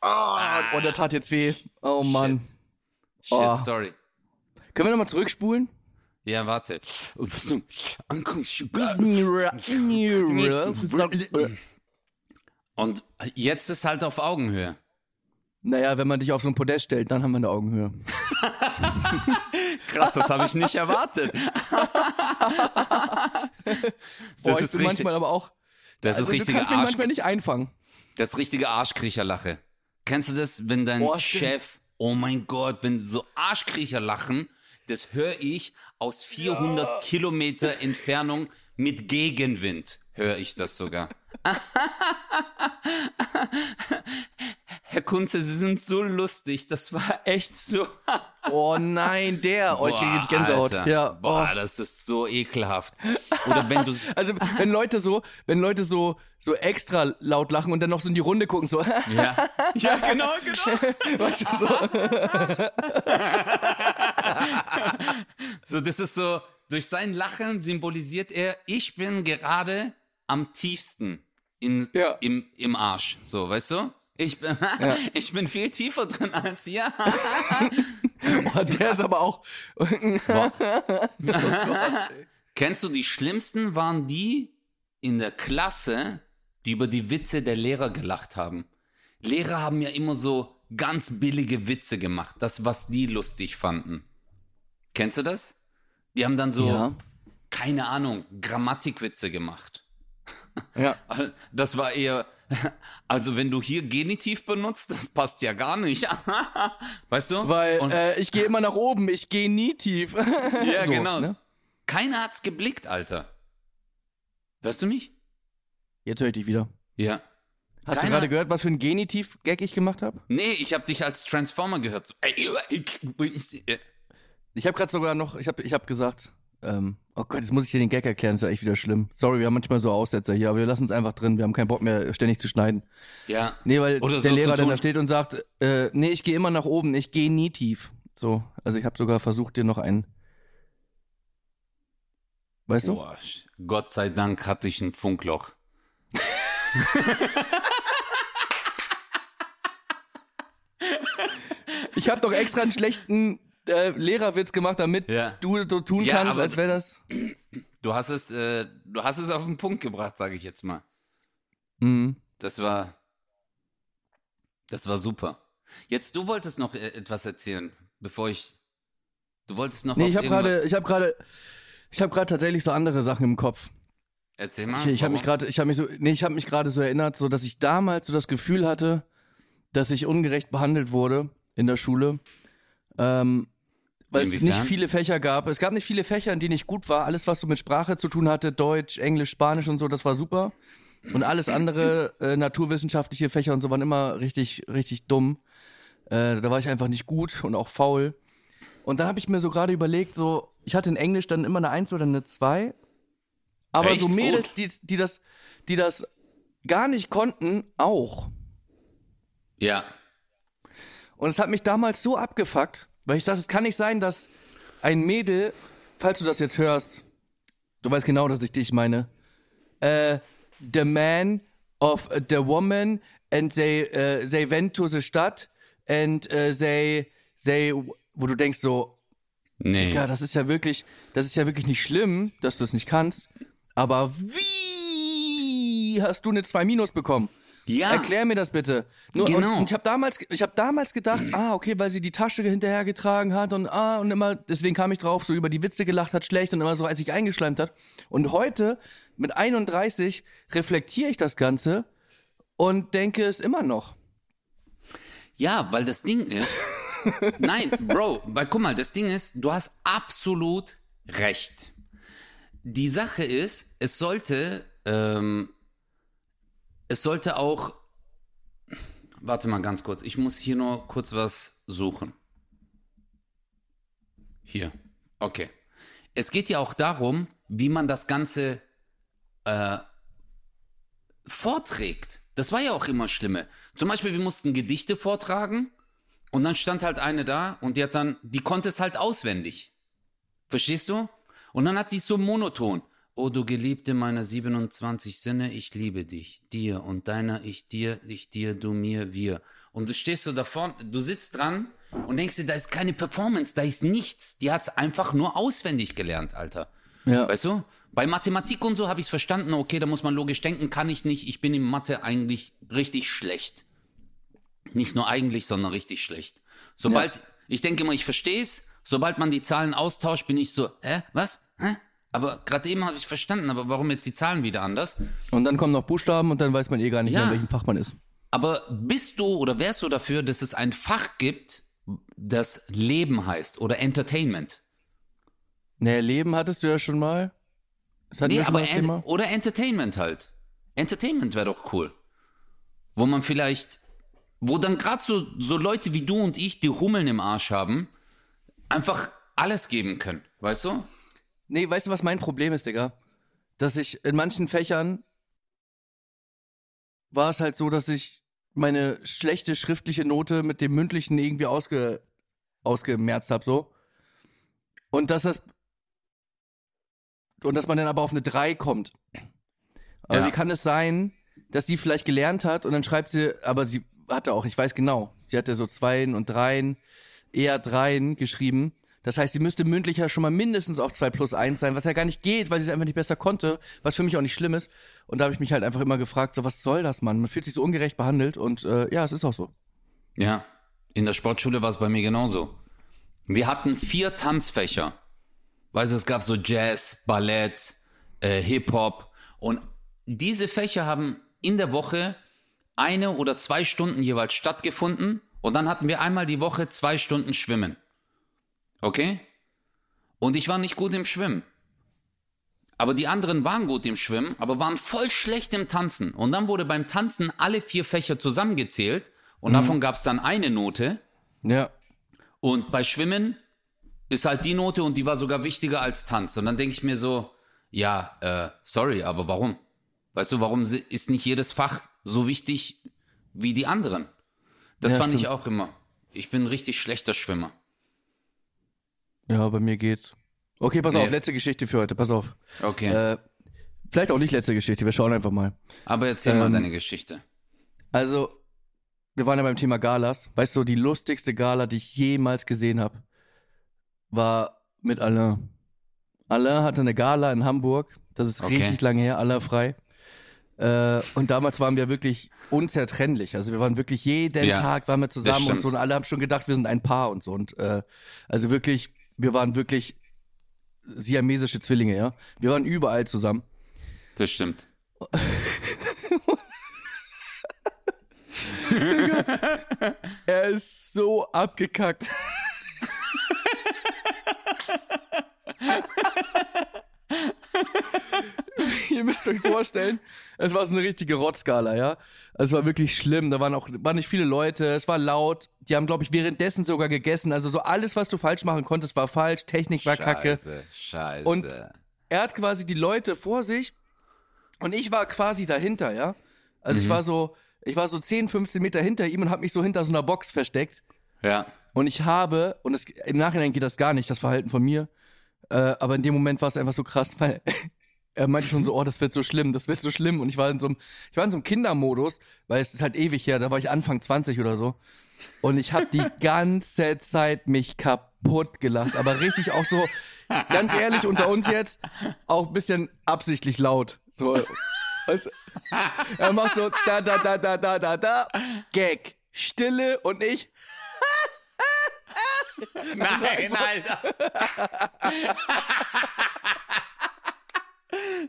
[SPEAKER 3] Ah, oh, der tat jetzt weh. Oh Mann.
[SPEAKER 2] Shit,
[SPEAKER 3] Oh.
[SPEAKER 2] sorry.
[SPEAKER 3] Können wir nochmal zurückspulen?
[SPEAKER 2] Ja, warte. Und jetzt ist halt auf Augenhöhe.
[SPEAKER 3] Naja, wenn man dich auf so ein Podest stellt, dann haben wir eine Augenhöhe.
[SPEAKER 2] Krass, das habe ich nicht erwartet.
[SPEAKER 3] Boah,
[SPEAKER 2] Das
[SPEAKER 3] ich
[SPEAKER 2] ist
[SPEAKER 3] bin
[SPEAKER 2] richtig,
[SPEAKER 3] manchmal aber auch.
[SPEAKER 2] das
[SPEAKER 3] Also,
[SPEAKER 2] ist
[SPEAKER 3] du
[SPEAKER 2] richtige
[SPEAKER 3] kannst mich
[SPEAKER 2] Arsch,
[SPEAKER 3] manchmal nicht einfangen.
[SPEAKER 2] das ist richtige Arschkriecherlache. Kennst du das, wenn dein
[SPEAKER 3] Boah.
[SPEAKER 2] Chef, oh mein Gott, wenn so Arschkriecher lachen, das höre ich aus 400 Kilometer Entfernung mit Gegenwind, höre ich das sogar. Herr Kunze, Sie sind so lustig. Das war echt so.
[SPEAKER 3] Oh nein, der. Oh, ich kriege Gänsehaut.
[SPEAKER 2] Alter.
[SPEAKER 3] Ja.
[SPEAKER 2] Boah,
[SPEAKER 3] Oh.
[SPEAKER 2] das ist so ekelhaft. Oder wenn du.
[SPEAKER 3] Also, wenn Leute so, wenn Leute so, so extra laut lachen und dann noch so in die Runde gucken, so,
[SPEAKER 2] ja. ja, genau, genau.
[SPEAKER 3] weißt du, so.
[SPEAKER 2] So, das ist so, durch sein Lachen symbolisiert er, ich bin gerade am tiefsten in,
[SPEAKER 3] Ja.
[SPEAKER 2] im, im Arsch. So, weißt du? Ich bin, ich bin viel tiefer drin als ihr.
[SPEAKER 3] Boah, der ist aber auch.
[SPEAKER 2] Kennst du, die schlimmsten waren die in der Klasse, die über die Witze der Lehrer gelacht haben. Lehrer haben ja immer so ganz billige Witze gemacht, das, was die lustig fanden. Kennst du das? Die haben dann so,
[SPEAKER 3] Ja.
[SPEAKER 2] keine Ahnung, Grammatikwitze gemacht.
[SPEAKER 3] Ja.
[SPEAKER 2] Das war eher, also wenn du hier Genitiv benutzt, das passt ja gar nicht. Weißt du?
[SPEAKER 3] Weil
[SPEAKER 2] Und-
[SPEAKER 3] äh, ich gehe immer nach oben, ich gehe nie tief.
[SPEAKER 2] ja,
[SPEAKER 3] so,
[SPEAKER 2] genau.
[SPEAKER 3] ne?
[SPEAKER 2] Keiner hat's geblickt, Alter. Hörst du mich?
[SPEAKER 3] Jetzt höre ich dich wieder.
[SPEAKER 2] Ja.
[SPEAKER 3] Hast du
[SPEAKER 2] Keiner-
[SPEAKER 3] gerade gehört, was für ein Genitiv-Gag ich gemacht habe?
[SPEAKER 2] Nee, ich habe dich als Transformer gehört. Ich
[SPEAKER 3] habe gerade sogar noch, ich habe ich hab gesagt, ähm, oh Gott, jetzt muss ich dir den Gag erklären, ist ja echt wieder schlimm. Sorry, wir haben manchmal so Aussetzer hier, aber wir lassen es einfach drin, wir haben keinen Bock mehr, ständig zu schneiden.
[SPEAKER 2] Ja.
[SPEAKER 3] Nee, weil
[SPEAKER 2] Oder
[SPEAKER 3] der
[SPEAKER 2] so
[SPEAKER 3] Lehrer dann da steht und sagt, äh, nee, ich gehe immer nach oben, ich gehe nie tief. So, also ich habe sogar versucht, dir noch einen. Weißt du?
[SPEAKER 2] Boah, Gott sei Dank hatte ich ein Funkloch.
[SPEAKER 3] Ich habe doch extra einen schlechten äh, Lehrerwitz gemacht, damit
[SPEAKER 2] Ja.
[SPEAKER 3] du so tun
[SPEAKER 2] Ja,
[SPEAKER 3] kannst, als wäre das.
[SPEAKER 2] Du hast es, äh, du hast es auf den Punkt gebracht, sage ich jetzt mal.
[SPEAKER 3] Mhm.
[SPEAKER 2] Das war, das war super. Jetzt, du wolltest noch äh, etwas erzählen, bevor ich, du wolltest noch
[SPEAKER 3] Nee, ich habe gerade, ich habe gerade, ich habe gerade tatsächlich so andere Sachen im Kopf.
[SPEAKER 2] Erzähl mal.
[SPEAKER 3] Ich, ich habe mich gerade, ich habe mich so, nee, ich habe mich gerade so erinnert, so dass ich damals so das Gefühl hatte, dass ich ungerecht behandelt wurde in der Schule, ähm, weil es
[SPEAKER 2] Inwiefern?
[SPEAKER 3] nicht viele Fächer gab. Es gab nicht viele Fächer, in denen ich gut war. Alles, was so mit Sprache zu tun hatte, Deutsch, Englisch, Spanisch und so, das war super. Und alles andere, äh, naturwissenschaftliche Fächer und so, waren immer richtig, richtig dumm. Äh, da war ich einfach nicht gut und auch faul. Und dann habe ich mir so gerade überlegt, so, ich hatte in Englisch dann immer eine Eins oder eine Zwei. Aber
[SPEAKER 2] Echt
[SPEAKER 3] so Mädels,
[SPEAKER 2] gut?
[SPEAKER 3] die, die, das, die das gar nicht konnten, auch.
[SPEAKER 2] Ja.
[SPEAKER 3] Und es hat mich damals so abgefuckt, weil ich dachte, es kann nicht sein, dass ein Mädel, falls du das jetzt hörst, du weißt genau, dass ich dich meine, äh, the man of the woman and they, äh, they went to the Stadt and äh, they, they, wo du denkst so,
[SPEAKER 2] Nee.
[SPEAKER 3] ja, das ist ja wirklich, das ist ja wirklich nicht schlimm, dass du es nicht kannst, aber wie hast du eine 2 Minus bekommen?
[SPEAKER 2] Ja.
[SPEAKER 3] Erklär mir das bitte. Nur,
[SPEAKER 2] Genau.
[SPEAKER 3] und, ich habe damals, ich habe damals gedacht, ah, okay, weil sie die Tasche hinterhergetragen hat und ah und immer, deswegen kam ich drauf, so über die Witze gelacht hat, schlecht und immer so, als ich eingeschleimt hat. Und heute mit 31 reflektiere ich das Ganze und denke es immer noch.
[SPEAKER 2] Ja, weil das Ding ist. nein, Bro, weil guck mal, das Ding ist, du hast absolut recht. Die Sache ist, es sollte, ähm, es sollte auch. Warte mal ganz kurz, ich muss hier nur kurz was suchen. Hier. Okay. Es geht ja auch darum, wie man das Ganze äh, vorträgt. Das war ja auch immer Schlimme. Zum Beispiel, wir mussten Gedichte vortragen und dann stand halt eine da und die hat dann, die konnte es halt auswendig. Verstehst du? Und dann hat die so monoton. Oh, du Geliebte meiner 27 Sinne, ich liebe dich. Dir und deiner, ich dir, ich dir, du mir, wir. Und du stehst so da vorne, du sitzt dran und denkst dir, da ist keine Performance, da ist nichts. Die hat's einfach nur auswendig gelernt, Alter.
[SPEAKER 3] Ja.
[SPEAKER 2] Weißt du? Bei Mathematik und so habe ich es verstanden, okay, da muss man logisch denken, kann ich nicht. Ich bin in Mathe eigentlich richtig schlecht. Nicht nur eigentlich, sondern richtig schlecht. Sobald, ich denke immer, ich verstehe es, sobald man die Zahlen austauscht, bin ich so, hä, was? Hä? Aber gerade eben habe ich verstanden, aber warum jetzt die Zahlen wieder anders?
[SPEAKER 3] Und dann kommen noch Buchstaben und dann weiß man eh gar nicht
[SPEAKER 2] Ja.
[SPEAKER 3] mehr, in welchem Fach man ist.
[SPEAKER 2] Aber bist du oder wärst du dafür, dass es ein Fach gibt, das Leben heißt oder Entertainment?
[SPEAKER 3] Naja, Leben hattest du ja schon mal. Das hatten
[SPEAKER 2] Nee, aber
[SPEAKER 3] das Thema.
[SPEAKER 2] oder Entertainment halt. Entertainment wäre doch cool. Wo man vielleicht wo dann gerade so, so Leute wie du und ich, die Hummeln im Arsch haben, einfach alles geben können, weißt du?
[SPEAKER 3] Nee, weißt du, was mein Problem ist, Digga? Dass ich in manchen Fächern war es halt so, dass ich meine schlechte schriftliche Note mit dem mündlichen irgendwie ausge, ausgemerzt habe, so. Und dass das und dass man dann aber auf eine 3 kommt. Aber
[SPEAKER 2] Ja.
[SPEAKER 3] wie kann es sein, dass sie vielleicht gelernt hat und dann schreibt sie, aber sie hatte auch, ich weiß genau, sie hatte so Zweien und Dreien, eher Dreien geschrieben. Das heißt, sie müsste mündlich ja schon mal mindestens auf 2 plus 1 sein, was ja gar nicht geht, weil sie es einfach nicht besser konnte, was für mich auch nicht schlimm ist. Und da habe ich mich halt einfach immer gefragt, so was soll das, Mann? Man fühlt sich so ungerecht behandelt und äh, ja, es ist auch so.
[SPEAKER 2] Ja, in der Sportschule war es bei mir genauso. Wir hatten vier Tanzfächer. Weißt du, es gab so Jazz, Ballett, äh, Hip-Hop. Und diese Fächer haben in der Woche eine oder zwei Stunden jeweils stattgefunden. Und dann hatten wir einmal die Woche zwei Stunden Schwimmen. Okay? Und ich war nicht gut im Schwimmen. Aber die anderen waren gut im Schwimmen, aber waren voll schlecht im Tanzen. Und dann wurde beim Tanzen alle vier Fächer zusammengezählt. Und davon gab es dann eine Note.
[SPEAKER 3] Ja.
[SPEAKER 2] Und bei Schwimmen ist halt die Note und die war sogar wichtiger als Tanz. Und dann denke ich mir so, ja, äh, sorry, aber warum? Weißt du, warum ist nicht jedes Fach so wichtig wie die anderen? Das
[SPEAKER 3] Ja,
[SPEAKER 2] fand ich
[SPEAKER 3] stimmt.
[SPEAKER 2] auch immer. Ich bin ein richtig schlechter Schwimmer.
[SPEAKER 3] Ja, bei mir geht's. Okay, pass
[SPEAKER 2] Nee.
[SPEAKER 3] auf, letzte Geschichte für heute, pass auf.
[SPEAKER 2] Okay.
[SPEAKER 3] Äh, vielleicht auch nicht letzte Geschichte, wir schauen einfach mal.
[SPEAKER 2] aber erzähl mal
[SPEAKER 3] ähm,
[SPEAKER 2] deine Geschichte.
[SPEAKER 3] Also, wir waren ja beim Thema Galas. Weißt du, die lustigste Gala, die ich jemals gesehen habe, war mit Alain. Alain hatte eine Gala in Hamburg. Das ist
[SPEAKER 2] Okay.
[SPEAKER 3] richtig lange her, Alain frei. Äh, und damals waren wir wirklich unzertrennlich. Also wir waren wirklich jeden
[SPEAKER 2] Ja,
[SPEAKER 3] Tag waren wir zusammen und so. Und alle haben schon gedacht, wir sind ein Paar und so. Und äh, also wirklich, wir waren wirklich siamesische Zwillinge, ja. Wir waren überall zusammen.
[SPEAKER 2] Das stimmt.
[SPEAKER 3] Er ist so abgekackt. Ihr müsst euch vorstellen, es war so eine richtige Rotzskala, ja. Es war wirklich schlimm. Da waren auch waren nicht viele Leute. Es war laut. Die haben, glaube ich, währenddessen sogar gegessen. Also so alles, was du falsch machen konntest, war falsch. Technik war kacke.
[SPEAKER 2] Scheiße, scheiße.
[SPEAKER 3] Und- er hat quasi die Leute vor sich und ich war quasi dahinter, ja. Also ich war so, ich war so 10, 15 Meter hinter ihm und habe mich so hinter so einer Box versteckt.
[SPEAKER 2] ja.
[SPEAKER 3] Und ich habe, und es, im Nachhinein geht das gar nicht, das Verhalten von mir, äh, aber in dem Moment war es einfach so krass, weil er meinte schon so, oh, das wird so schlimm, das wird so schlimm. Und ich war in so einem, ich war in so einem Kindermodus, weil es ist halt ewig her, da war ich Anfang 20 oder so. Und ich habe die ganze Zeit mich kaputt gelacht, aber richtig auch so, ganz ehrlich unter uns jetzt, auch ein bisschen absichtlich laut. So, weißt, du? er macht so da da da da da da da Gag, Stille und ich
[SPEAKER 2] Nein, Alter.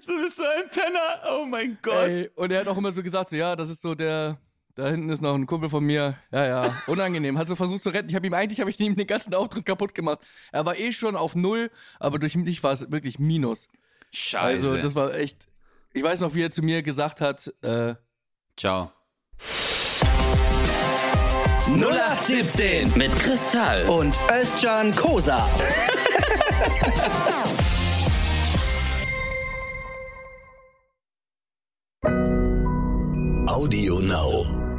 [SPEAKER 3] Du bist so ein Penner. Oh mein Gott. Ey, und er hat auch immer so gesagt, so, ja, das ist so der, da hinten ist noch ein Kumpel von mir. Ja, ja, unangenehm. Hat so versucht zu retten. Ich habe ihm eigentlich, habe ich ihm den ganzen Auftritt kaputt gemacht. Er war eh schon auf Null, aber durch mich war es wirklich Minus.
[SPEAKER 2] Scheiße.
[SPEAKER 3] Also das war echt, ich weiß noch, wie er zu mir gesagt hat, äh,
[SPEAKER 2] Ciao.
[SPEAKER 1] 0817
[SPEAKER 2] Mit Kristall.
[SPEAKER 1] und Özcan Kosa. Audio Now.